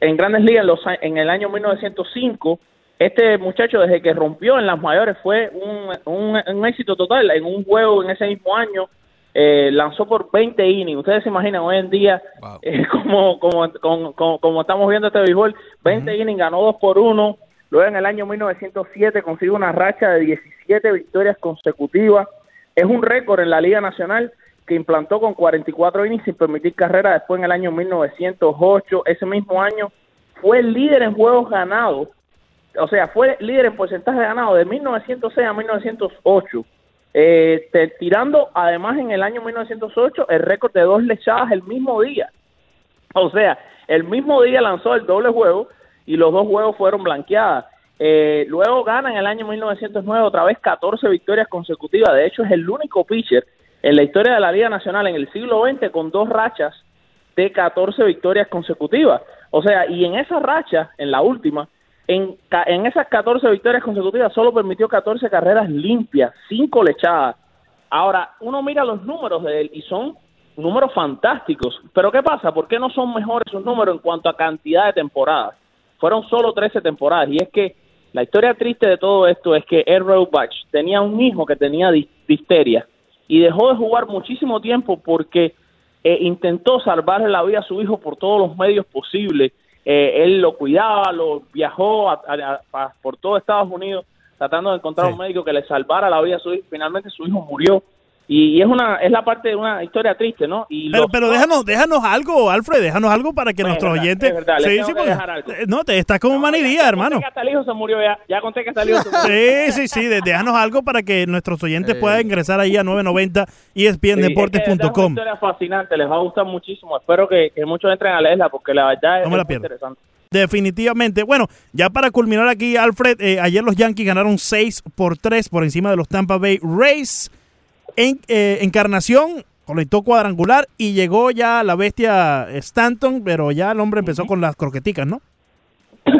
en Grandes Ligas en, los en el año 1905, este muchacho desde que rompió en las mayores fue un, un, un éxito total. En un juego en ese mismo año eh, lanzó por 20 innings. Ustedes se imaginan hoy en día eh, como, como, como, como, estamos viendo este béisbol, 20 innings, ganó 2 por 1. Luego en el año 1907 consigue una racha de 17 victorias consecutivas. Es un récord en la Liga Nacional que implantó con 44 innings sin permitir carrera después en el año 1908. Ese mismo año fue el líder en juegos ganados, o sea, fue líder en porcentaje de ganado de 1906 a 1908. Eh, te- tirando además en el año 1908 el récord de dos lechadas el mismo día. O sea, el mismo día lanzó el doble juego y los dos juegos fueron blanqueadas. Eh, luego gana en el año 1909 otra vez 14 victorias consecutivas. De hecho, es el único pitcher en la historia de la Liga Nacional en el siglo XX con dos rachas de 14 victorias consecutivas. O sea, y en esa racha, en la última, en, en esas 14 victorias consecutivas solo permitió 14 carreras limpias, 5 lechadas. Ahora, uno mira los números de él y son números fantásticos. Pero ¿qué pasa? ¿Por qué no son mejores sus números en cuanto a cantidad de temporadas? Fueron solo 13 temporadas. Y es que la historia triste de todo esto es que Ed Roebuck tenía un hijo que tenía dis- difteria y dejó de jugar muchísimo tiempo porque eh, intentó salvarle la vida a su hijo por todos los medios posibles. Eh, él lo cuidaba, lo viajó a- a- a- por todo Estados Unidos tratando de encontrar un médico que le salvara la vida a su hijo. Finalmente su hijo murió y, y es una es la parte de una historia triste, ¿no? Y Pero, los- pero déjanos, déjanos algo, Alfred, déjanos algo para que No, es nuestros verdad, oyentes... es verdad, Sí, sí, que porque- algo. eh, no, te estás como manidía, hermano. que hasta el hijo se murió ya. Ya conté que hasta el hijo se murió. Sí, sí, sí, de- déjanos algo para que nuestros oyentes puedan ingresar ahí a 990 Sí, es que es una ESPNdeportes.com. historia fascinante, les va a gustar muchísimo. Espero que, que muchos entren a leerla porque la verdad es, No la pierdo. interesante. Definitivamente. Bueno, ya para culminar aquí, Alfred, eh, ayer los Yankees ganaron 6 por 3 por encima de los Tampa Bay Rays. En, eh, Encarnación conectó cuadrangular y llegó ya la bestia Stanton, pero ya el hombre empezó con las croqueticas, ¿no?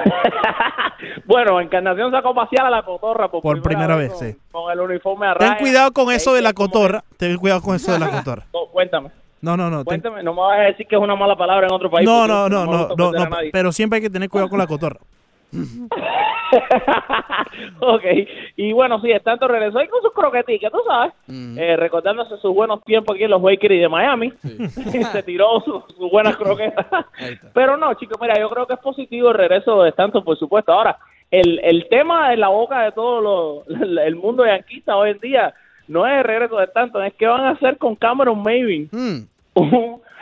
Bueno, Encarnación sacó pasear a la cotorra por, Por primera vez, con, sí. con el uniforme a Ten cuidado con eso de la cotorra. Ten cuidado con eso de la cotorra. No, cuéntame, No, no, no. ten- cuéntame. No me vas a decir que es una mala palabra en otro país. No, no, no, no, no, no, pero siempre hay que tener cuidado con la cotorra. ok, y bueno, sí, Stanton regresó ahí con sus croqueticas, tú sabes, eh, recordándose sus buenos tiempos aquí en los Lakers y de Miami. Se tiró sus sus buenas croquetas. Pero no, chicos, mira, yo creo que es positivo el regreso de Stanton, por supuesto. Ahora, el, el tema de la boca de todo lo- el mundo yanquista hoy en día no es el regreso de Stanton, es qué van a hacer con Cameron Maven.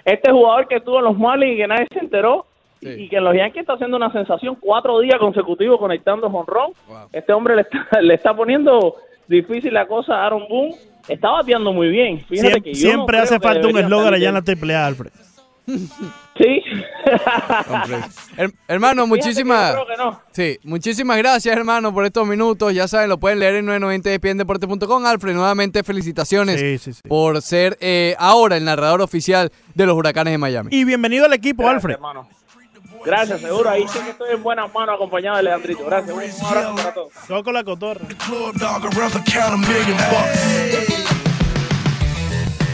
Este jugador que estuvo en los Marlins y que nadie se enteró. Y- Y que en los Yankees está haciendo una sensación cuatro días consecutivos conectando jonrón. Este hombre le está, le está poniendo difícil la cosa a Aaron Boone. Está bateando muy bien. Fíjate Siem- que yo siempre no hace falta un eslogan allá en la triple A, Alfred. Sí. Her- hermano, muchísimas. yo creo que no. Sí, muchísimas gracias, hermano, por estos minutos. Ya saben, lo pueden leer en 990 Alfred, nuevamente felicitaciones por ser eh, ahora el narrador oficial de los Huracanes de Miami. Y bienvenido al equipo, Alfred. Gracias, seguro. Ahí sé que estoy en buenas manos acompañado de Leandrito. Gracias. Un abrazo para todos. Todo con la cotorra.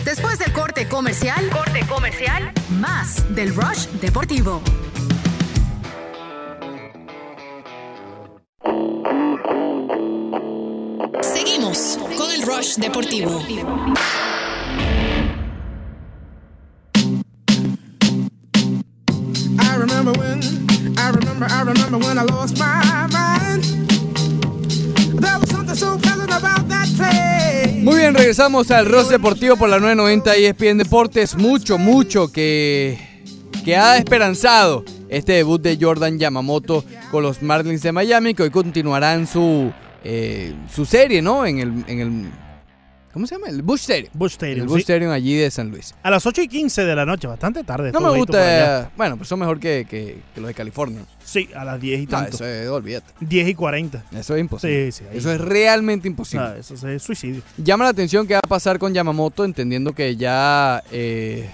Después del corte comercial, corte comercial, más del Rush Deportivo. Seguimos con el Rush Deportivo. Muy bien, regresamos al Ross Deportivo por la 990 y ESPN Deportes. Mucho, mucho que, que ha esperanzado este debut de Jordan Yamamoto con los Marlins de Miami, que hoy continuarán su, eh, su serie, ¿no? En el, en el. ¿Cómo se llama? El Bush Stadium. Bush Stadium, El Bush sí. Stadium allí de San Luis. A las 8 y 15 de la noche, bastante tarde. No me gusta. Bueno, pues son mejor que, que, que los de California. Sí, a las 10 y No, tanto. eso es, olvídate. 10 y 40. Eso es imposible. Sí, sí, ahí. Eso es realmente imposible. Ah, eso es suicidio. Llama la atención qué va a pasar con Yamamoto, entendiendo que ya eh,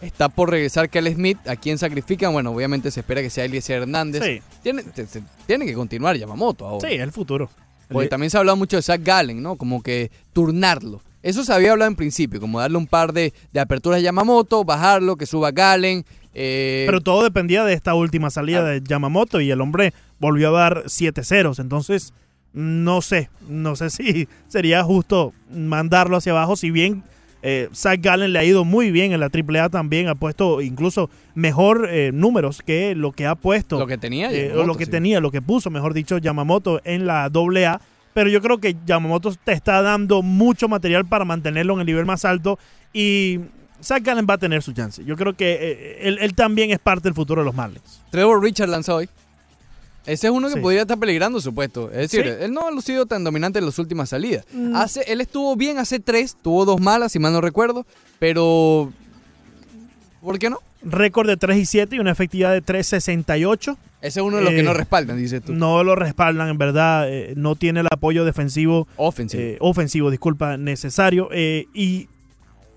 Está por regresar Kel Smith. ¿A quién sacrifican? Bueno, obviamente se espera que sea Eliezer Hernández. Sí. Tiene que continuar Yamamoto ahora. Sí, es el futuro. Porque también se ha hablado mucho de Zach Gallen, ¿no? Como que turnarlo. Eso se había hablado en principio, como darle un par de, de aperturas a Yamamoto, bajarlo, que suba Gallen. eh, Pero todo dependía de esta última salida de Yamamoto y el hombre volvió a dar 7 ceros. Entonces, no sé, no sé si sería justo mandarlo hacia abajo. Si bien eh, Zach Gallen le ha ido muy bien en la AAA también, ha puesto incluso mejor eh, números que lo que ha puesto. Lo que tenía eh, o lo que sí. tenía, lo que puso, mejor dicho, Yamamoto en la AA. Pero yo creo que Yamamoto te está dando mucho material para mantenerlo en el nivel más alto y Zach Gallen va a tener su chance. Yo creo que eh, él, él también es parte del futuro de los Marlins. Trevor Richard lanza hoy. Ese es uno que Sí. podría estar peligrando, supuesto. Es decir, Sí. él no ha lucido tan dominante en las últimas salidas. Mm. Hace, él estuvo bien hace tres, tuvo dos malas, si mal no recuerdo, pero... ¿Por qué no? Récord de 3 y 7 y una efectividad de 3.68. Ese es uno de los que Eh, no respaldan, dices tú. No lo respaldan, en verdad. eh, no tiene el apoyo defensivo. Ofensivo. eh, ofensivo, disculpa, necesario. eh, y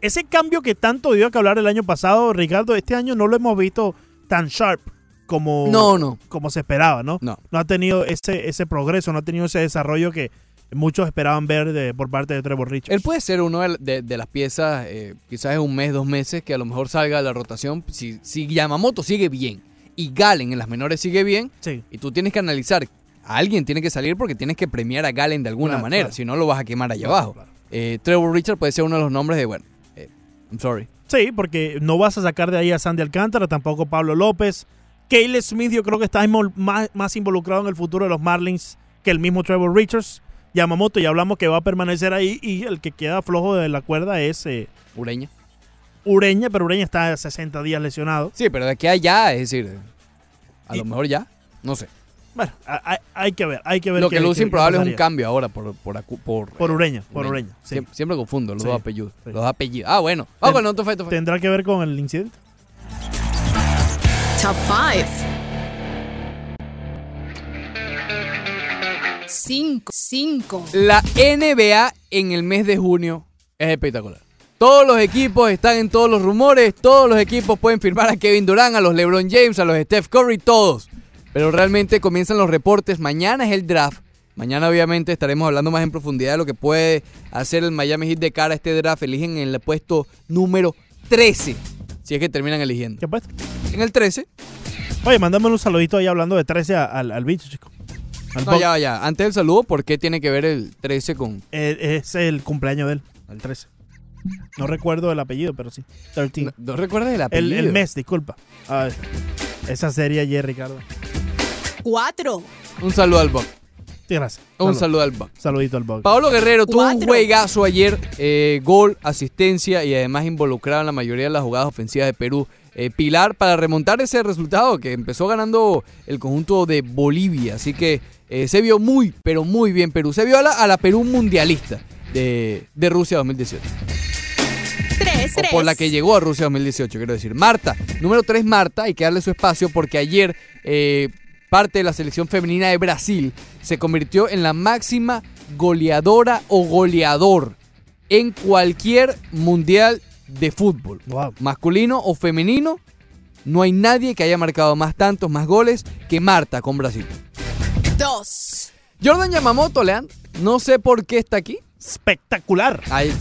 ese cambio que tanto dio que hablar el año pasado, Ricardo, este año no lo hemos visto tan sharp como, No, no. como se esperaba, ¿no? No. ha tenido ese, ese progreso, no ha tenido ese desarrollo que muchos esperaban ver de- por parte de Trevor Richards. Él puede ser uno de, de- de las piezas, eh, quizás en un mes, dos meses, que a lo mejor salga de la rotación. Si, si Yamamoto sigue bien y Galen en las menores sigue bien, Sí. y tú tienes que analizar, alguien tiene que salir porque tienes que premiar a Galen de alguna Claro, manera, claro. si no lo vas a quemar allá Claro, abajo. Eh, Trevor Richard puede ser uno de los nombres de, bueno, eh, I'm sorry. Sí, porque no vas a sacar de ahí a Sandy Alcántara, tampoco Pablo López. Cale Smith yo creo que está más, más involucrado en el futuro de los Marlins que el mismo Trevor Richards. Yamamoto, ya hablamos que va a permanecer ahí y el que queda flojo de la cuerda es eh, Ureña. Ureña, pero Ureña está 60 días lesionado. Sí, pero de aquí a allá, es decir, a lo mejor ya, no sé. Bueno, hay, hay que ver, hay que ver. Lo qué- que luce improbable es un cambio ahora por por, por, Por Ureña, por Ureña, sí. Siempre, siempre confundo los Sí, dos apellidos. sí. Los dos apellidos. Ah, bueno. El otro feto. ¿Tendrá que ver con el incidente? Top 5. 5. 5. La NBA en el mes de junio es espectacular. Todos los equipos están en todos los rumores, todos los equipos pueden firmar a Kevin Durant, a los LeBron James, a los Steph Curry, todos. Pero realmente comienzan los reportes, mañana es el draft. Mañana obviamente estaremos hablando más en profundidad de lo que puede hacer el Miami Heat de cara a este draft. Eligen en el puesto número 13, si es que terminan eligiendo. ¿Qué puesto? En el 13. Oye, mándame un saludito ahí hablando de 13 a- al, al bicho, chico. Al No, ya, ya. Antes del saludo, ¿por qué tiene que ver el 13 con...? Eh, es el cumpleaños de él, el 13. No recuerdo el apellido, pero sí. 13. No, no recuerdas el El, apellido. el mes, disculpa. A ver, esa serie ayer, Ricardo. 4. Un saludo al Buck. Gracias. Un Salud. saludo al Buck. Saludito al Bug. Pablo Guerrero tuvo un juegazo ayer, eh, gol, asistencia y además involucrado en la mayoría de las jugadas ofensivas de Perú. Eh, Pilar para remontar ese resultado que empezó ganando el conjunto de Bolivia. Así que eh, se vio muy, pero muy bien Perú. Se vio a la, a la Perú mundialista de, de Rusia 2018. 3. O por la que llegó a Rusia 2018, quiero decir. Marta, número 3 Marta, hay que darle su espacio porque ayer eh, parte de la selección femenina de Brasil se convirtió en la máxima goleadora o goleador en cualquier mundial de fútbol. Wow. Masculino o femenino, no hay nadie que haya marcado más tantos, más goles que Marta con Brasil. 2. Jordan Yamamoto, Leandro, no sé por qué está aquí. Espectacular. Ahí.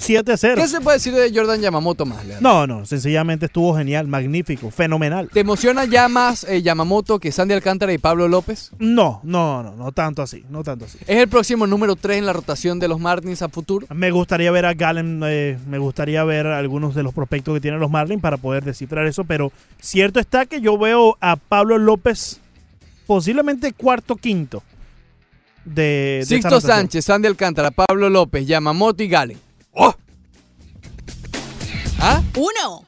7-0. ¿Qué se puede decir de Jordan Yamamoto más, Leandro? No, no, sencillamente estuvo genial, magnífico, fenomenal. ¿Te emociona ya más eh, Yamamoto que Sandy Alcántara y Pablo López? No, no, no, no tanto así, no tanto así. Es el próximo número 3 en la rotación de los Martins a futuro. Me gustaría ver a Gallen, eh, me gustaría ver algunos de los prospectos que tienen los Marlins para poder descifrar eso, pero cierto está que yo veo a Pablo López posiblemente cuarto, quinto. De, de Sixto. Sánchez, Sandy Alcántara, Pablo López, Yamamoto y Galen. ¡Oh! ¿Ah? 1.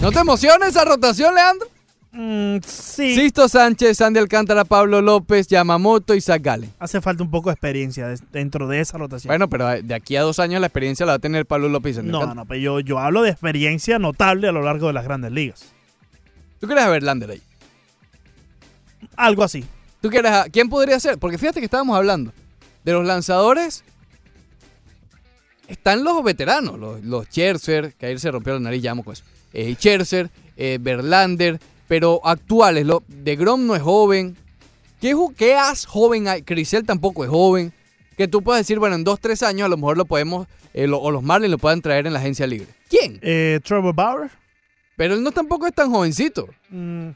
¿No te emociona esa rotación, Leandro? Mm, sí. Sixto Sánchez, Sandy Alcántara, Pablo López, Yamamoto y Zach Gallen. Hace falta un poco de experiencia dentro de esa rotación. Bueno, pero de aquí a dos años la experiencia la va a tener Pablo López y no, Alcántara. no, pero yo, yo hablo de experiencia notable a lo largo de las grandes ligas. ¿Tú quieres a Verlander ahí? Algo así. ¿Tú quieres a... ¿Quién podría ser? Porque fíjate que estábamos hablando de los lanzadores. Están los veteranos, los, los Scherzer, que ayer se rompió la nariz, vamos con eso. eh, Scherzer, eh, pero actuales. Lo, de Grom no es joven. ¿Qué, qué as joven hay? Crisel tampoco es joven. Que tú puedes decir, bueno, en dos, tres años a lo mejor lo podemos, eh, lo- o los Marlins lo puedan traer en la agencia libre. ¿Quién? Eh, Trevor Bauer. Pero él no tampoco es tan jovencito. Mm,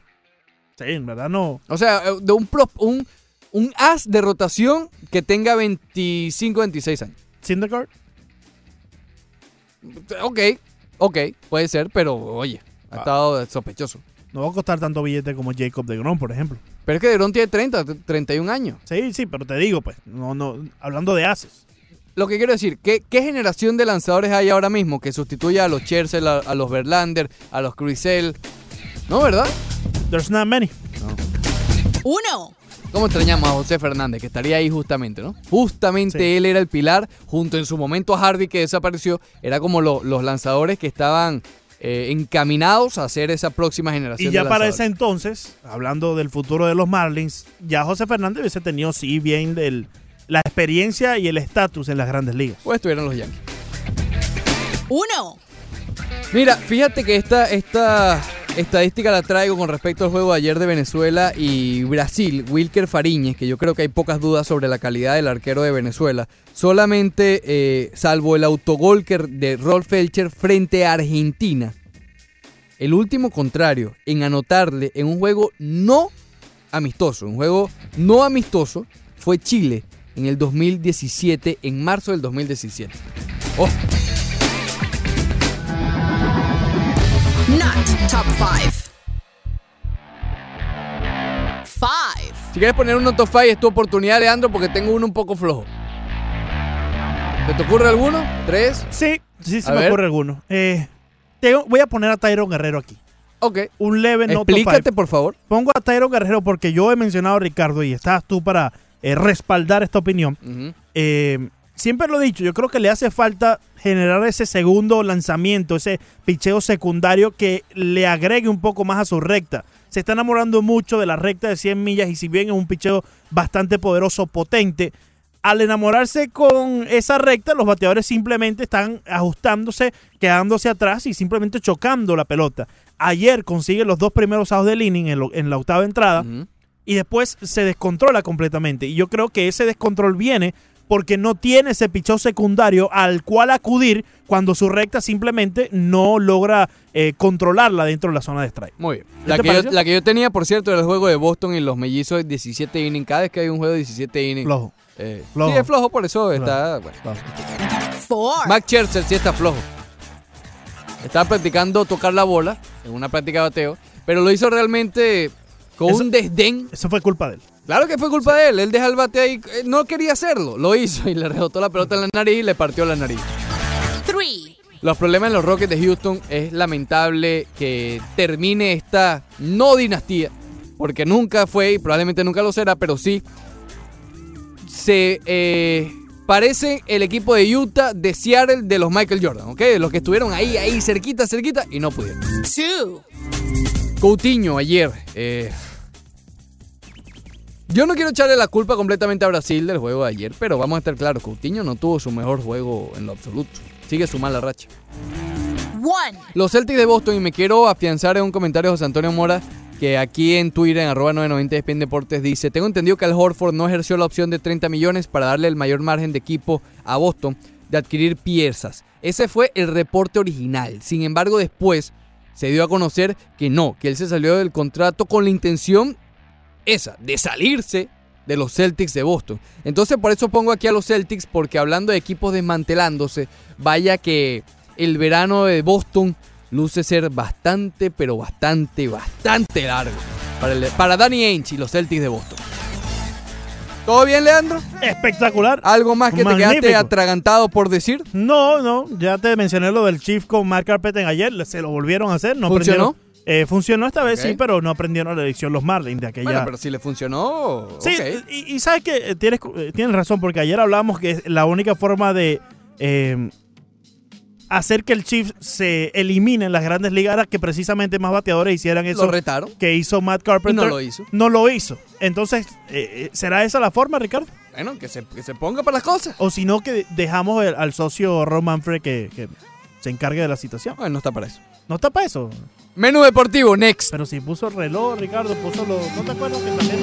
sí, en verdad no. O sea, eh, de un, pro- un, un as de rotación que tenga 25, 26 años. Syndergaard. Ok, ok, puede ser, pero oye, ha estado sospechoso. No va a costar tanto billete como Jacob de Grom, por ejemplo. Pero es que Deron tiene 30, 31 años. Sí, sí, pero te digo, pues, no, no, hablando de haces. Lo que quiero decir, ¿qué, qué generación de lanzadores hay ahora mismo que sustituya a los Scherzer, a, a los Verlander, a los Cruisel? ¿No, verdad? There's not many. Uno. ¿Cómo extrañamos a José Fernández, que estaría ahí justamente, ¿no? Justamente él era el pilar, junto en su momento a Harvey, que desapareció. Era como lo- los lanzadores que estaban eh, encaminados a ser esa próxima generación. Y ya de para ese entonces, hablando del futuro de los Marlins, ya José Fernández hubiese tenido, sí, bien la experiencia y el estatus en las grandes ligas. O estuvieran los Yankees. Uno. Mira, fíjate que esta, esta estadística la traigo con respecto al juego de ayer de Venezuela y Brasil. Wilker Fariñez, que yo creo que hay pocas dudas sobre la calidad del arquero de Venezuela. Solamente, eh, salvo el autogol de Rolf Felcher frente a Argentina, el último contrario en anotarle en un juego no amistoso, un juego no amistoso, fue Chile en el 2017, en marzo del 2017. Oh, Not top five. Five. Si quieres poner un top 5 es tu oportunidad, Leandro, porque tengo uno un poco flojo. ¿Se te ocurre alguno? ¿Tres? Sí, sí se A me ver. ocurre alguno. Eh, tengo- voy a poner a Tyron Guerrero aquí. Ok. Un leve no top Explícate, five. por favor. Pongo a Tyron Guerrero porque yo he mencionado a Ricardo y estás tú para eh, respaldar esta opinión. Eh, siempre lo he dicho, yo creo que le hace falta generar ese segundo lanzamiento, ese picheo secundario que le agregue un poco más a su recta. Se está enamorando mucho de la recta de 100 millas y si bien es un picheo bastante poderoso, potente, al enamorarse con esa recta, los bateadores simplemente están ajustándose, quedándose atrás y simplemente chocando la pelota. Ayer consigue los dos primeros outs del inning en, lo- en la octava entrada y después se descontrola completamente. Y yo creo que ese descontrol viene porque no tiene ese picheo secundario al cual acudir cuando su recta simplemente no logra eh, controlarla dentro de la zona de strike. Muy bien. ¿Qué La que, yo, la que yo tenía, por cierto, era el juego de Boston y los mellizos de 17 innings. Cada vez que hay un juego de 17 innings. Flojo. eh, Flojo. Sí, es flojo, por eso está. bueno. Four. Mac Scherzer sí está flojo. Estaba practicando tocar la bola en una práctica de bateo, pero lo hizo realmente con Eso- un desdén. Eso fue culpa de él. Claro que fue culpa de él. Él deja el bate ahí. eh, No quería hacerlo. Lo hizo y le rebotó la pelota en la nariz y le partió la nariz. Three. Los problemas en los Rockets de Houston es lamentable que termine esta no dinastía, porque nunca fue y probablemente nunca lo será, pero sí se eh, parece el equipo de Utah de Seattle de los Michael Jordan, ¿ok? De los que estuvieron ahí, ahí, cerquita, cerquita y no pudieron. Two. Coutinho ayer. eh, yo no quiero echarle la culpa completamente a Brasil del juego de ayer, pero vamos a estar claros, Coutinho no tuvo su mejor juego en lo absoluto. Sigue su mala racha. One. Los Celtics de Boston, y me quiero afianzar en un comentario de José Antonio Mora, que aquí en Twitter, en arroba 990 ESPN Deportes, dice, tengo entendido que Al Horford no ejerció la opción de 30 millones para darle el mayor margen de equipo a Boston de adquirir piezas. Ese fue el reporte original. Sin embargo, después se dio a conocer que no, que él se salió del contrato con la intención esa, de salirse de los Celtics de Boston. Entonces por eso pongo aquí a los Celtics, porque hablando de equipos desmantelándose, vaya que el verano de Boston luce ser bastante, pero bastante, bastante largo para, el- para Danny Ainge y los Celtics de Boston. ¿Todo bien, Leandro? Espectacular. ¿Algo más que te quedaste atragantado por decir? No, no, ya te mencioné lo del Chief con Mark Carpenter ayer, se lo volvieron a hacer. No ¿Funcionó? Eh, funcionó esta vez, sí, pero no aprendieron la elección los Marlins de aquella. Bueno, pero si le funcionó, Sí, y, y sabes que tienes, eh, tienes razón, porque ayer hablamos que la única forma de eh, hacer que el Chiefs se elimine en las grandes ligas era que precisamente más bateadores hicieran eso Lo retaron. que hizo Matt Carpenter. Y no lo hizo. No lo hizo. Entonces, eh, eh, ¿será esa la forma, Ricardo? Bueno, que se, que se ponga para las cosas. O si no, que dejamos el- al socio Ron Manfred que, que se encargue de la situación. Bueno, no está para eso. No está para eso. Menú deportivo, next. Pero si puso el reloj, Ricardo, puso los. ¿No te acuerdas que también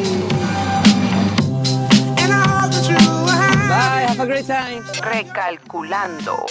Bye, have a great time. Recalculando.